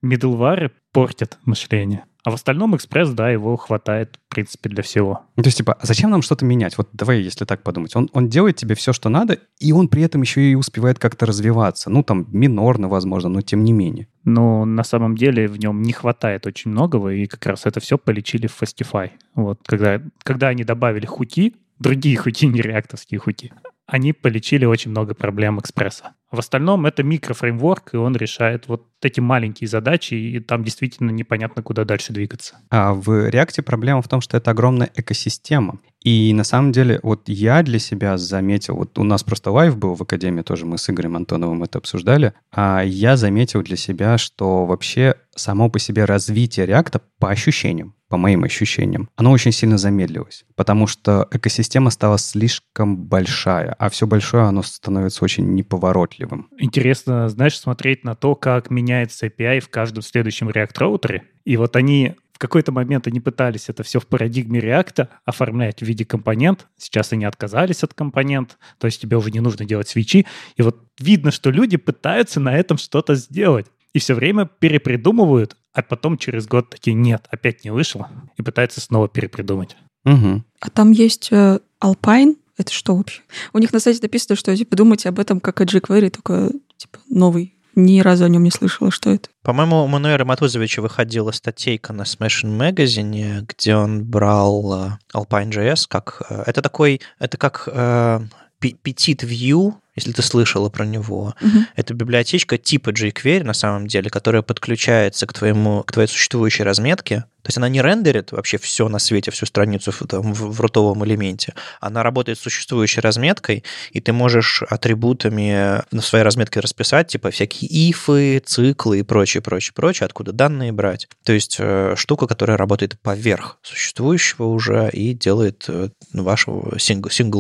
Middleware портят мышление. А в остальном экспресс, да, его хватает, в принципе, для всего. Ну, то есть, типа, а зачем нам что-то менять? Вот давай, если так подумать. Он, он делает тебе все, что надо, и он при этом еще и успевает как-то развиваться. Ну, там, минорно, возможно, но тем не менее. Но на самом деле в нем не хватает очень многого, и как раз это все полечили в Fastify. Вот, когда, когда они добавили хуки, другие хуки, не реактовские хуки, они полечили очень много проблем экспресса. В остальном это микрофреймворк, и он решает вот эти маленькие задачи, и там действительно непонятно, куда дальше двигаться. А в React проблема в том, что это огромная экосистема. И на самом деле вот я для себя заметил, вот у нас просто лайв был в Академии, тоже мы с Игорем Антоновым это обсуждали, а я заметил для себя, что вообще само по себе развитие React по ощущениям, по моим ощущениям, оно очень сильно замедлилось, потому что экосистема стала слишком большая, а все большое, оно становится очень неповоротливым. Интересно, знаешь, смотреть на то, как меняется API в каждом следующем React-роутере. И вот они в какой-то момент они пытались это все в парадигме React оформлять в виде компонент. Сейчас они отказались от компонент, то есть тебе уже не нужно делать свечи. И вот видно, что люди пытаются на этом что-то сделать. И все время перепридумывают, а потом через год такие, нет, опять не вышло, и пытаются снова перепридумать. Угу. А там есть э, Alpine, это что вообще? У них на сайте написано, что типа думайте об этом как о jQuery, только типа новый. Ни разу о нем не слышала, что это. По-моему, у Мануэля Матузовича выходила статейка на Smashing Magazine, где он брал э, Alpine.js как... э, Это такой... Это как э, Petit View, если ты слышала про него. Мгм. Это библиотечка типа jQuery на самом деле, которая подключается к, твоему, к твоей существующей разметке. То есть она не рендерит вообще все на свете, всю страницу в, там, в, рутовом элементе. Она работает с существующей разметкой, и ты можешь атрибутами на своей разметке расписать, типа всякие ифы, циклы и прочее, прочее, прочее, откуда данные брать. То есть э, штука, которая работает поверх существующего уже и делает э, вашего сингл, сингл.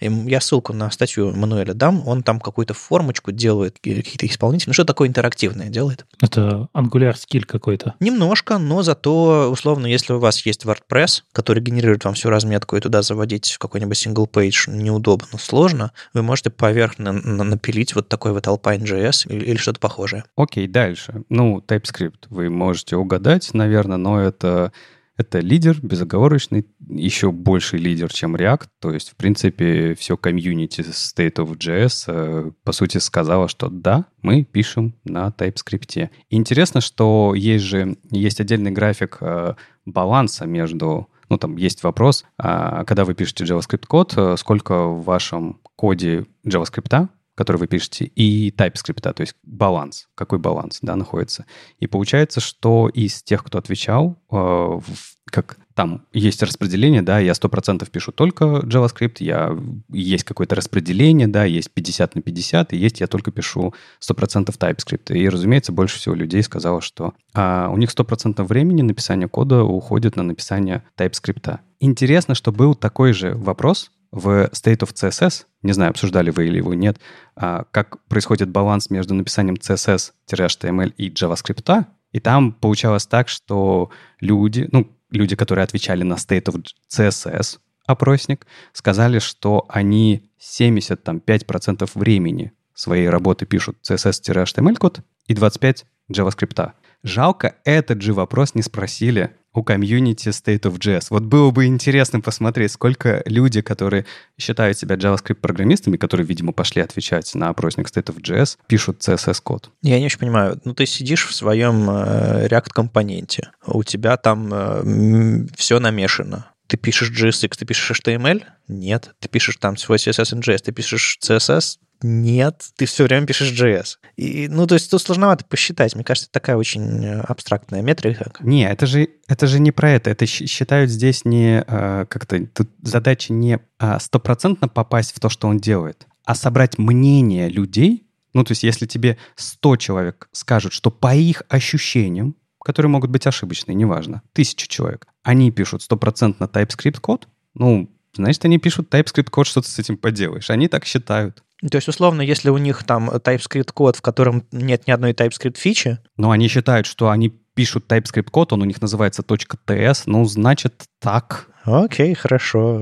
И я ссылку на статью Мануэля дам, он там какую-то формочку делает, какие-то исполнители, ну что такое интерактивное делает. Это Angular скилл какой-то. Немножко, но зато, условно, если у вас есть WordPress, который генерирует вам всю разметку, и туда заводить какой-нибудь single page неудобно, сложно, вы можете поверх на- на- напилить вот такой вот Alpine.js или, или что-то похожее. Окей, дальше. Ну, TypeScript вы можете угадать, наверное, но это, это лидер безоговорочный, еще больший лидер, чем React. То есть, в принципе, все комьюнити State of JS, э, по сути, сказала, что да, мы пишем на TypeScript. Интересно, что есть же есть отдельный график э, баланса между ну, там есть вопрос, а, когда вы пишете JavaScript код, э, сколько в вашем коде JavaScript, который вы пишете, и TypeScript, то есть баланс, какой баланс, да, находится. И получается, что из тех, кто отвечал, э, как там есть распределение, да, я 100% пишу только JavaScript, я, есть какое-то распределение, да, есть 50 на 50, и есть я только пишу 100% TypeScript. И, разумеется, больше всего людей сказало, что а, у них 100% времени написания кода уходит на написание TypeScript. Интересно, что был такой же вопрос в State of CSS, не знаю, обсуждали вы или его нет, а, как происходит баланс между написанием CSS-HTML и JavaScript, и там получалось так, что люди, ну, люди, которые отвечали на State of CSS опросник, сказали, что они 75% времени своей работы пишут CSS-HTML код и 25 JavaScript. Жалко, этот же вопрос не спросили у комьюнити State of JS. Вот было бы интересно посмотреть, сколько люди, которые считают себя JavaScript-программистами, которые, видимо, пошли отвечать на опросник State of JS, пишут CSS-код. Я не очень понимаю. Ну, ты сидишь в своем э, React-компоненте, у тебя там все намешано. Ты пишешь JSX, ты пишешь HTML? Нет. Ты пишешь там свой CSS и JS, ты пишешь CSS? Нет. Ты все время пишешь JS. И, ну, то есть тут сложновато посчитать. Мне кажется, это такая очень э, абстрактная метрика. Не, это же, это же не про это. Это считают здесь не э, как-то... Тут задача не а, стопроцентно попасть в то, что он делает, а собрать мнение людей. Ну, то есть если тебе 100 человек скажут, что по их ощущениям, которые могут быть ошибочные, неважно, тысяча человек, они пишут стопроцентно TypeScript код, ну, значит, они пишут TypeScript код, что ты с этим поделаешь. Они так считают. То есть, условно, если у них там TypeScript код, в котором нет ни одной TypeScript фичи, Но они считают, что они пишут TypeScript код, он у них называется .ts, ну, значит, так. Окей, хорошо.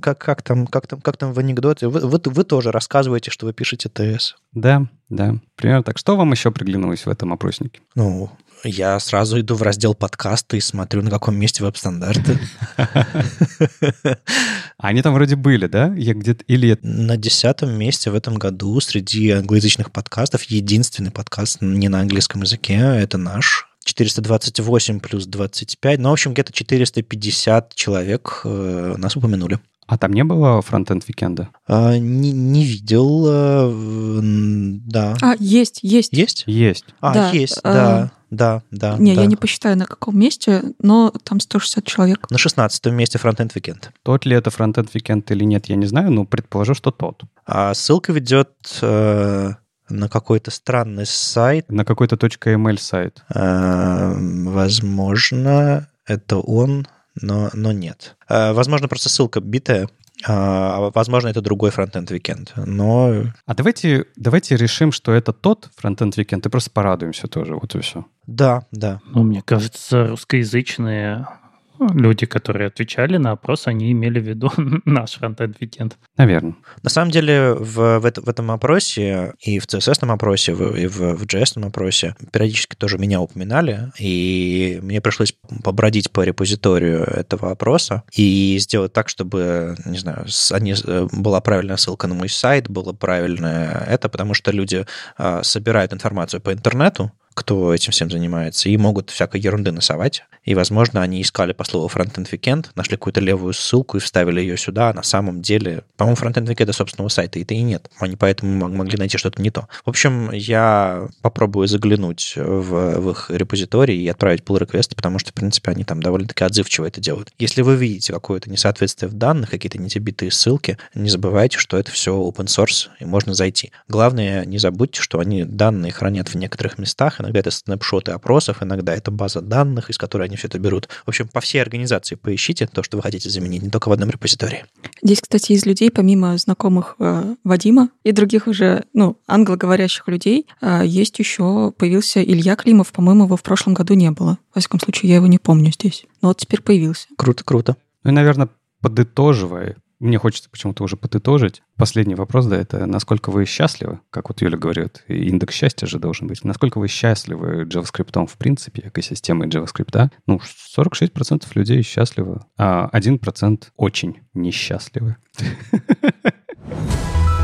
Как, как, там, как, там, как там в анекдоте? Вы, вы, вы тоже рассказываете, что вы пишете ТС. Да, да. Примерно так. Что вам еще приглянулось в этом опроснике? Ну, я сразу иду в раздел подкасты и смотрю, на каком месте веб-стандарты. Они там вроде были, да? Я где-то... Или На десятом месте в этом году среди англоязычных подкастов единственный подкаст не на английском языке, это наш. 428 плюс 25, ну, в общем, где-то 450 человек э, нас упомянули. А там не было Frontend Weekend а? А, не, не видел, э, да. А, есть, есть. Есть? Есть. А, Да, есть, а, да, да, да. Не, да. я не посчитаю, на каком месте, но там 160 человек. На 16 месте Frontend Weekend. Тот ли это Frontend Weekend или нет, я не знаю, но предположу, что тот. А ссылка ведет э, на какой-то странный сайт. На какой-то .ml сайт. Э, возможно, это он, но, но нет. Э, возможно, просто ссылка битая, возможно, это другой Frontend Weekend, но... А давайте, давайте решим, что это тот Frontend Weekend, и просто порадуемся тоже, вот и все. Да, да. Ну, мне кажется, русскоязычные люди, которые отвечали на опрос, они имели в виду наш Frontend Weekend. Наверное. На самом деле в, в, в этом опросе и в CSS опросе, и в, в JS опросе периодически тоже меня упоминали, и мне пришлось побродить по репозиторию этого опроса и сделать так, чтобы, не знаю, они, э, была правильная ссылка на мой сайт, было правильное это, потому что люди а, собирают информацию по интернету, кто этим всем занимается, и могут всякой ерунды насовать. И, возможно, они искали по слову Frontend Weekend, нашли какую-то левую ссылку и вставили ее сюда, а на самом деле, по-моему, Frontend Weekend собственного сайта и-то и нет. Они поэтому могли найти что-то не то. В общем, я попробую заглянуть в, в их репозиторий и отправить pull реквесты потому что, в принципе, они там довольно-таки отзывчиво это делают. Если вы видите какое-то несоответствие в данных, какие-то не те битые ссылки, не забывайте, что это все open source, и можно зайти. Главное, не забудьте, что они данные хранят в некоторых местах, иногда это снапшоты опросов, иногда это база данных, из которой они все это берут. В общем, по всей организации поищите то, что вы хотите заменить, не только в одном репозитории. Здесь, кстати, из людей, помимо знакомых э, Вадима и других уже, ну, англоговорящих людей, э, есть еще появился Илья Климов, по-моему, его в прошлом году не было. Во всяком случае, я его не помню здесь. Но вот теперь появился. Круто, круто. Ну и, наверное, подытоживая, мне хочется почему-то уже подытожить. Последний вопрос, да, это насколько вы счастливы, как вот Юля говорит, индекс счастья же должен быть. Насколько вы счастливы JavaScript в принципе, экосистемой JavaScript? Ну, 46% людей счастливы, а 1% очень несчастливы.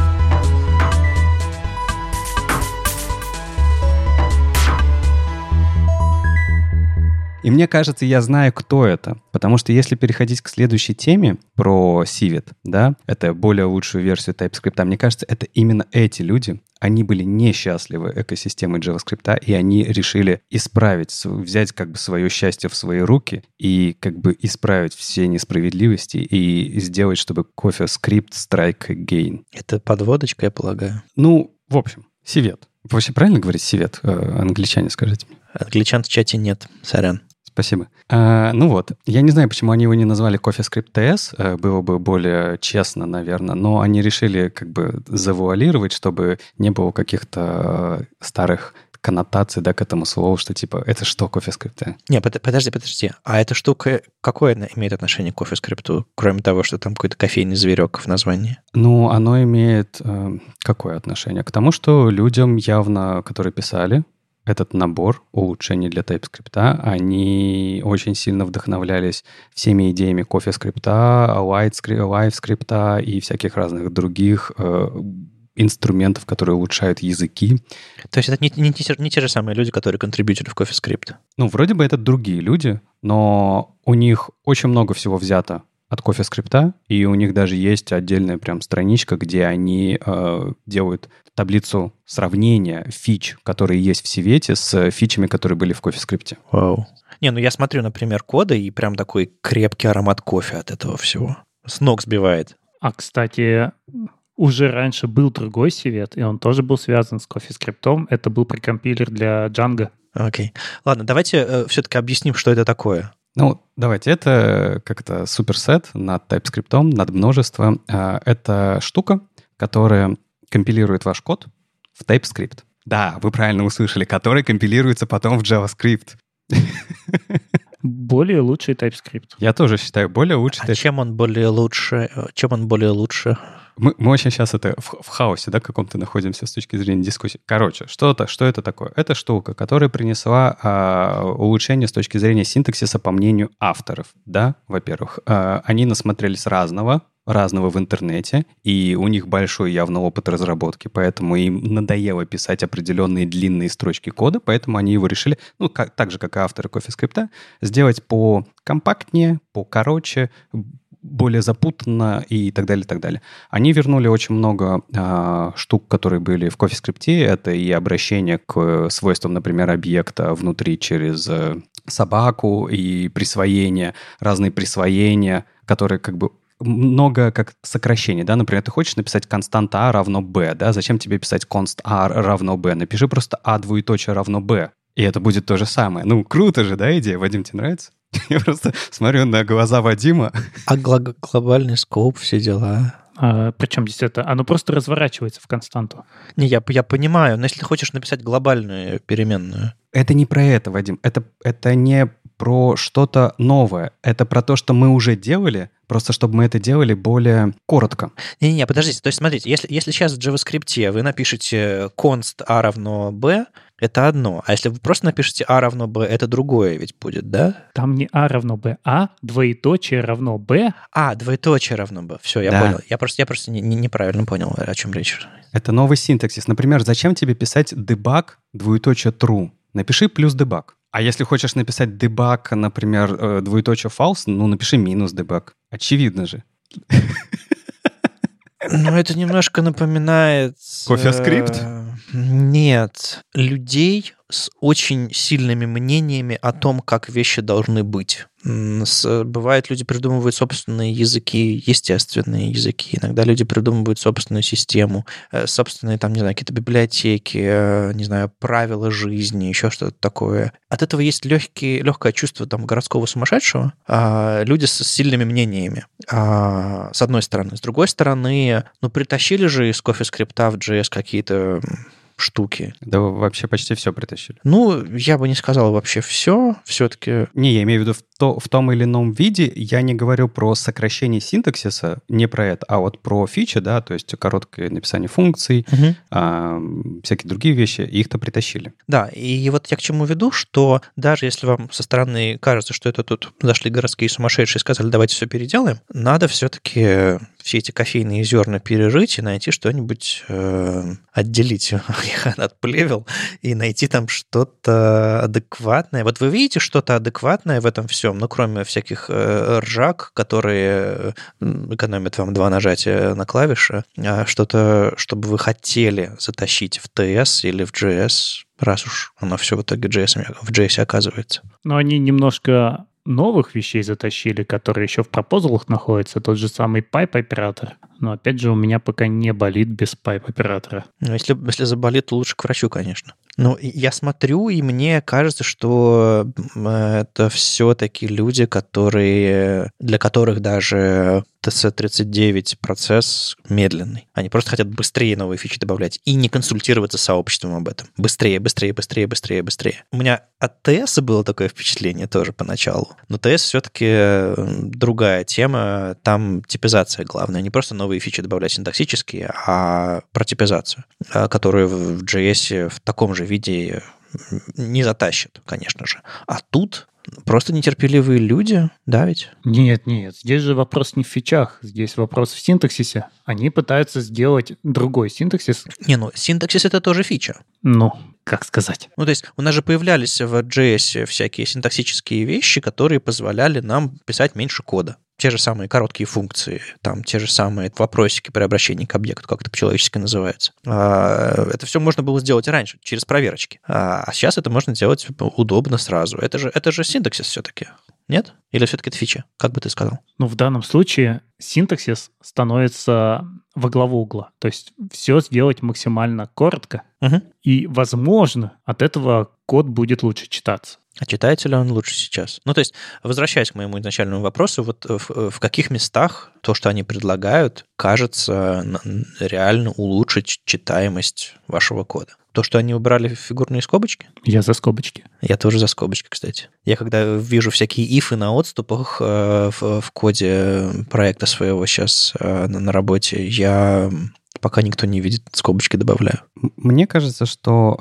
И мне кажется, я знаю, кто это. Потому что если переходить к следующей теме про Civet, да, это более лучшую версию TypeScript, мне кажется, это именно эти люди, они были несчастливы экосистемой JavaScript, и они решили исправить, взять как бы свое счастье в свои руки и как бы исправить все несправедливости и сделать, чтобы кофе скрипт strike again. Это подводочка, я полагаю. Ну, в общем, Сивет. Вообще правильно говорить Сивет? Э, англичане, скажите мне. Англичан в чате нет, сорян. Спасибо. А, ну вот, я не знаю, почему они его не назвали CoffeeScript TS, э, было бы более честно, наверное, но они решили как бы завуалировать, чтобы не было каких-то старых коннотаций, да, к этому слову, что типа, это что CoffeeScript? Не, подожди, подожди. А эта штука, какое она имеет отношение к CoffeeScript, кроме того, что там какой-то кофейный зверек в названии? Ну, оно имеет э, какое отношение? К тому, что людям явно, которые писали, этот набор улучшений для TypeScript, они очень сильно вдохновлялись всеми идеями CoffeeScript, LiveScript и всяких разных других э, инструментов, которые улучшают языки. То есть это не, не, не те же самые люди, которые контрибьютили в CoffeeScript? Ну, вроде бы это другие люди, но у них очень много всего взято от CoffeeScript, и у них даже есть отдельная прям страничка, где они э, делают таблицу сравнения фич, которые есть в Сивете, с фичами, которые были в CoffeeScript. Вау. Не, ну я смотрю, например, кода, и прям такой крепкий аромат кофе от этого всего. С ног сбивает. А, кстати, уже раньше был другой Сивет, и он тоже был связан с CoffeeScript. Это был прикомпилер для Django. Окей. Okay. Ладно, давайте э, все-таки объясним, что это такое. Ну, давайте, это как-то суперсет над TypeScript, над множеством. А, это штука, которая компилирует ваш код в TypeScript. Да, вы правильно услышали, который компилируется потом в JavaScript. Более лучший TypeScript. Я тоже считаю, более лучший. А чем он более лучше? Чем он более лучше? Мы, мы очень сейчас это в, в хаосе, да, каком-то находимся с точки зрения дискуссии. Короче, что-то, что это такое? Это штука, которая принесла а, улучшение с точки зрения синтаксиса по мнению авторов, да, во-первых. А, они насмотрелись разного, разного в интернете, и у них большой явно опыт разработки, поэтому им надоело писать определенные длинные строчки кода, поэтому они его решили, ну, как, так же, как и авторы CoffeeScript, сделать по компактнее, по короче, более запутанно и так далее, и так далее. Они вернули очень много э, штук, которые были в CoffeeScript. Это и обращение к свойствам, например, объекта внутри через э, собаку и присвоение, разные присвоения, которые как бы много как сокращений, да, например, ты хочешь написать константа а равно b, да, зачем тебе писать const a равно b? Напиши просто a двоеточие равно b, и это будет то же самое. Ну, круто же, да, идея? Вадим, тебе нравится? Я просто смотрю на глаза Вадима. А гла- глобальный скоп, все дела. А, причем здесь это? Оно просто разворачивается в константу. Не, я, я понимаю, но если ты хочешь написать глобальную переменную, Это не про это, Вадим. Это, это не про что-то новое. Это про то, что мы уже делали, просто чтобы мы это делали более коротко. Не-не, подождите. То есть, смотрите, если, если сейчас в JavaScript вы напишете const a равно b, это одно. А если вы просто напишете a равно b, это другое ведь будет, да? Там не а равно b, а двоеточие равно b. А, двоеточие равно b. Все, я Да. понял. Я просто, я просто не- не- неправильно понял, о чем речь. Это новый синтаксис. Например, зачем тебе писать debug двоеточие true? Напиши плюс debug. А если хочешь написать debug, например, э, двоеточие false, ну, напиши минус debug. Очевидно же. Ну, это немножко напоминает... Кофе-скрипт? э, Нет. Людей с очень сильными мнениями о том, как вещи должны быть. С- Бывает, люди придумывают собственные языки, естественные языки. Иногда люди придумывают собственную систему, э, собственные, там, не знаю, какие-то библиотеки, э, не знаю, правила жизни, еще что-то такое. От этого есть легкий, легкое чувство там городского сумасшедшего. а люди с сильными мнениями, а, с одной стороны. С другой стороны, ну, притащили же из кофе-скрипта в JS какие-то штуки. Да вы вообще почти все притащили. Ну, я бы не сказал вообще все. Все-таки Не, я имею в виду в, то, в том или ином виде. Я не говорю про сокращение синтаксиса, не про это, а вот про фичи, да, то есть короткое написание функций, а, всякие другие вещи, их-то притащили. Да, и вот я к чему веду, что даже если вам со стороны кажется, что это тут зашли городские сумасшедшие и сказали, давайте все переделаем, надо все-таки все эти кофейные зерна пережить и найти что-нибудь, э, отделить от плевел и найти там что-то адекватное. Вот вы видите что-то адекватное в этом всем, ну, кроме всяких э, ржак, которые э, экономят вам два нажатия на клавиши, а что-то, чтобы вы хотели затащить в TS или в JS, раз уж оно все в итоге JS, в JS оказывается. Но они немножко новых вещей затащили, которые еще в пропозалах находятся, тот же самый пайп-оператор. Но опять же, у меня пока не болит без пайп-оператора. Ну, если, если заболит, то лучше к врачу, конечно. Ну, и я смотрю, и мне кажется, что это все-таки люди, которые, для которых даже TC39 процесс медленный. Они просто хотят быстрее новые фичи добавлять и не консультироваться с сообществом об этом. Быстрее, быстрее, быстрее, быстрее, быстрее. У меня от TS было такое впечатление тоже поначалу. Но TS все-таки другая тема. Там типизация главная. Не просто новые фичи добавлять синтаксические, а про типизацию, а, которую в JS в таком же виде не затащат, конечно же. А тут просто нетерпеливые люди, да ведь? Нет, нет, здесь же вопрос не в фичах, здесь вопрос в синтаксисе. Они пытаются сделать другой синтаксис. Не, ну синтаксис это тоже фича. Ну, как сказать? Ну, то есть у нас же появлялись в JS всякие синтаксические вещи, которые позволяли нам писать меньше кода. Те же самые короткие функции, там те же самые вопросики при обращении к объекту, как это по-человечески называется. А, Это все можно было сделать раньше, через проверочки. А сейчас это можно делать удобно сразу. Это же, это же синтаксис все-таки. Нет? Или все-таки это фича? Как бы ты сказал? Ну, в данном случае синтаксис становится во главу угла. То есть все сделать максимально коротко, Мгм. и, возможно, от этого код будет лучше читаться. А читается ли он лучше сейчас? Ну, то есть, возвращаясь к моему изначальному вопросу, вот в, в каких местах то, что они предлагают, кажется реально улучшить читаемость вашего кода? То, что они убрали фигурные скобочки? Я за скобочки. Я тоже за скобочки, кстати. Я когда вижу всякие ифы на отступах э, в, в коде проекта своего сейчас э, на, на работе, я пока никто не видит, скобочки добавляю. Мне кажется, что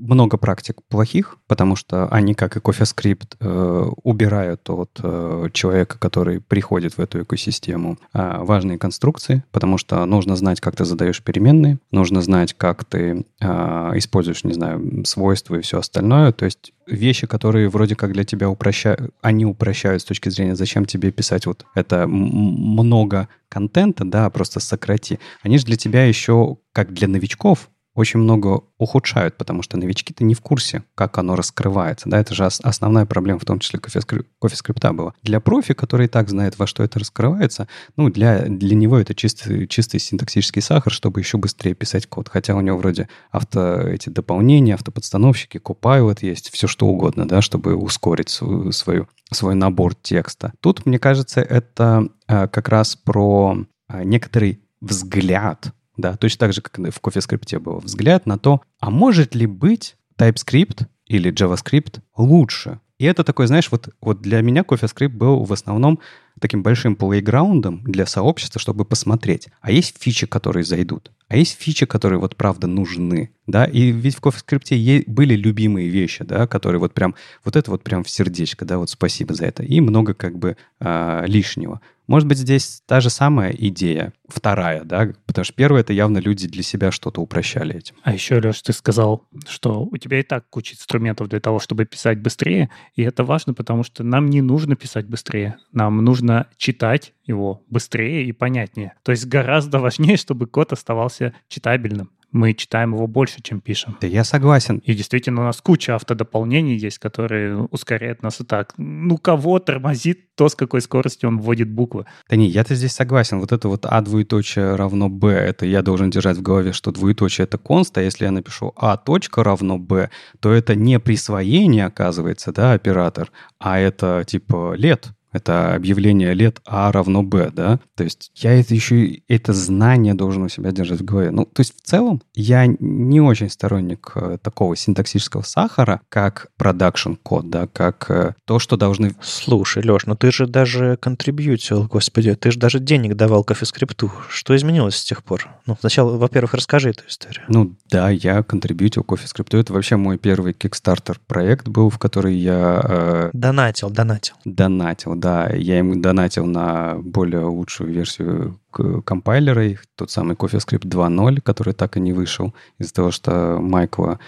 много практик плохих, потому что они, как и CoffeeScript, э, убирают от э, человека, который приходит в эту экосистему, э, важные конструкции, потому что нужно знать, как ты задаешь переменные, нужно знать, как ты э, используешь, не знаю, свойства и все остальное. То есть вещи, которые вроде как для тебя упрощают, они упрощают с точки зрения, зачем тебе писать вот это много контента, да, просто сократи. Они же для тебя еще, как для новичков, очень много ухудшают, потому что новички-то не в курсе, как оно раскрывается. Да, это же основная проблема, в том числе кофе-скрипта была. Для профи, который и так знает, во что это раскрывается, ну, для, для него это чистый, чистый синтаксический сахар, чтобы еще быстрее писать код. Хотя у него вроде авто эти дополнения, автоподстановщики, Copilot есть, все что угодно, да, чтобы ускорить свою, свою, свой набор текста. Тут, мне кажется, это э, как раз про э, некоторый взгляд да, точно так же, как в CoffeeScript был взгляд на то, а может ли быть TypeScript или JavaScript лучше? И это такой, знаешь, вот, вот для меня CoffeeScript был в основном таким большим плейграундом для сообщества, чтобы посмотреть. А есть фичи, которые зайдут. А есть фичи, которые вот правда нужны, да, и ведь в CoffeeScript были любимые вещи, да, которые вот прям, вот это вот прям в сердечко, да, вот спасибо за это, и много как бы э, лишнего. Может быть, здесь та же самая идея, вторая, да, потому что первая — это явно люди для себя что-то упрощали этим. А еще, Леш, ты сказал, что у тебя и так куча инструментов для того, чтобы писать быстрее, и это важно, потому что нам не нужно писать быстрее, нам нужно читать его быстрее и понятнее. То есть гораздо важнее, чтобы код оставался читабельным мы читаем его больше, чем пишем. Да я согласен. И действительно, у нас куча автодополнений есть, которые ускоряют нас и так. Ну, кого тормозит то, с какой скоростью он вводит буквы. Да не, я-то здесь согласен. Вот это вот А двоеточие равно Б, это я должен держать в голове, что двоеточие это конст, а если я напишу А точка равно Б, то это не присвоение, оказывается, да, оператор, а это типа лет. Это объявление лет А равно Б, да? То есть я это еще это знание должен у себя держать в голове. Ну, то есть в целом я не очень сторонник э, такого синтаксического сахара, как продакшн код, да, как э, то, что должны... Слушай, Леш, ну ты же даже контрибьютил, господи, ты же даже денег давал кофе-скрипту. Что изменилось с тех пор? Ну, сначала, во-первых, расскажи эту историю. Ну, да, я контрибьютил кофе-скрипту. Это вообще мой первый Kickstarter проект был, в который я... Э... Донатил, донатил. Донатил, да, я ему донатил на более лучшую версию компайлера, тот самый CoffeeScript 2.0, который так и не вышел из-за того, что Майкла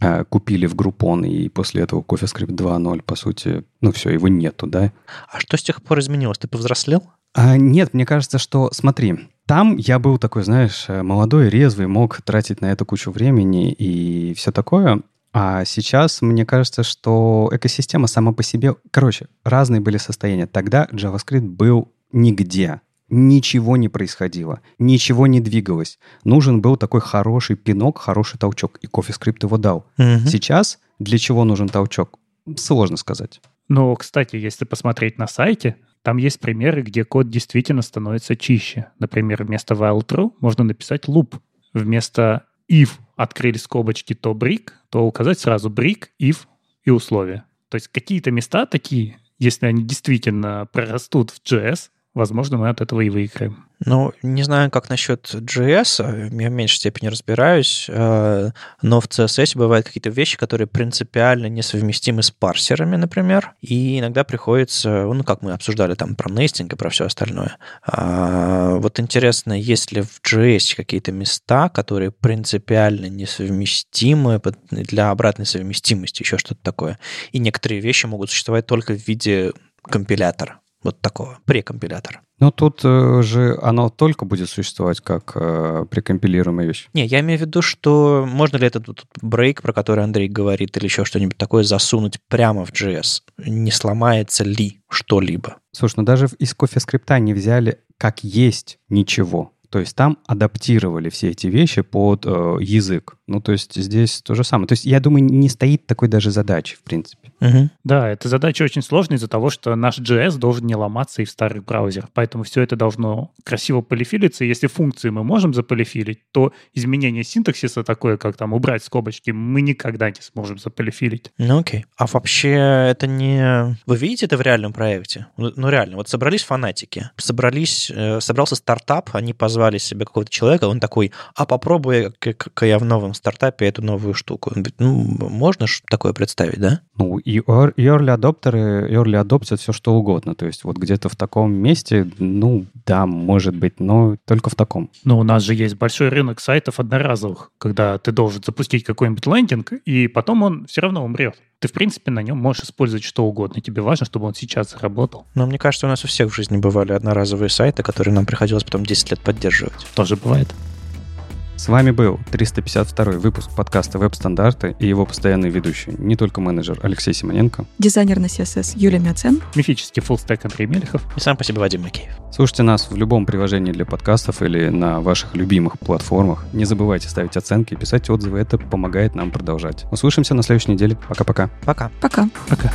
э, купили в Groupon, и после этого CoffeeScript 2.0, по сути, ну все, его нету, да. А что с тех пор изменилось? Ты повзрослел? А, нет, мне кажется, что, смотри, там я был такой, знаешь, молодой, резвый, мог тратить на это кучу времени и все такое. А сейчас мне кажется, что экосистема сама по себе... Короче, разные были состояния. Тогда JavaScript был нигде. Ничего не происходило, ничего не двигалось. Нужен был такой хороший пинок, хороший толчок, и CoffeeScript его дал. Угу. Сейчас для чего нужен толчок? Сложно сказать. Но, кстати, если посмотреть на сайте, там есть примеры, где код действительно становится чище. Например, вместо while true можно написать loop. Вместо if открыли скобочки, то brick, то указать сразу brick, if и условия. То есть какие-то места такие, если они действительно прорастут в JS, возможно, мы от этого и выиграем. Ну, не знаю, как насчет JS, я в меньшей степени разбираюсь, э, но в CSS бывают какие-то вещи, которые принципиально несовместимы с парсерами, например, и иногда приходится, ну, как мы обсуждали там про нестинг и про все остальное. А, вот интересно, есть ли в JS какие-то места, которые принципиально несовместимы для обратной совместимости, еще что-то такое, и некоторые вещи могут существовать только в виде компилятора вот такого, прекомпилятора. Ну, тут э, же оно только будет существовать как э, прекомпилируемая вещь. Не, я имею в виду, что можно ли этот вот брейк, про который Андрей говорит, или еще что-нибудь такое засунуть прямо в JS? Не сломается ли что-либо? Слушай, ну даже из кофе-скрипта не взяли как есть ничего. То есть там адаптировали все эти вещи под э, язык. Ну, то есть здесь то же самое. То есть я думаю, не стоит такой даже задачи, в принципе. Угу. Да, эта задача очень сложная из-за того, что наш JS должен не ломаться и в старых браузерах. Поэтому все это должно красиво полифилиться. И если функции мы можем заполифилить, то изменение синтаксиса такое, как там убрать скобочки, мы никогда не сможем заполифилить. Ну окей. А вообще это не... Вы видите это в реальном проекте? Ну, ну реально, вот собрались фанатики, собрались, э, собрался стартап, они позвали себе какого-то человека, он такой, а попробуй-ка я в новом стартапе эту новую штуку. Он говорит, ну, можно такое представить, да? Ну, и early адоптеры, early адоптят все что угодно. То есть вот где-то в таком месте, ну, да, может быть, но только в таком. Но у нас же есть большой рынок сайтов одноразовых, когда ты должен запустить какой-нибудь лендинг, и потом он все равно умрет. Ты, в принципе, на нем можешь использовать что угодно. Тебе важно, чтобы он сейчас заработал. Но мне кажется, у нас у всех в жизни бывали одноразовые сайты, которые нам приходилось потом 10 лет поддерживать. Тоже бывает. С вами был 352 выпуск подкаста «Веб-стандарты» и его постоянный ведущий, не только менеджер Алексей Симоненко. Дизайнер на CSS Юлия Мяцен. Мифический фуллстек Андрей Мелехов. И сам по себе Вадим Макеев. Слушайте нас в любом приложении для подкастов или на ваших любимых платформах. Не забывайте ставить оценки и писать отзывы. Это помогает нам продолжать. Услышимся на следующей неделе. Пока-пока. Пока. Пока. Пока.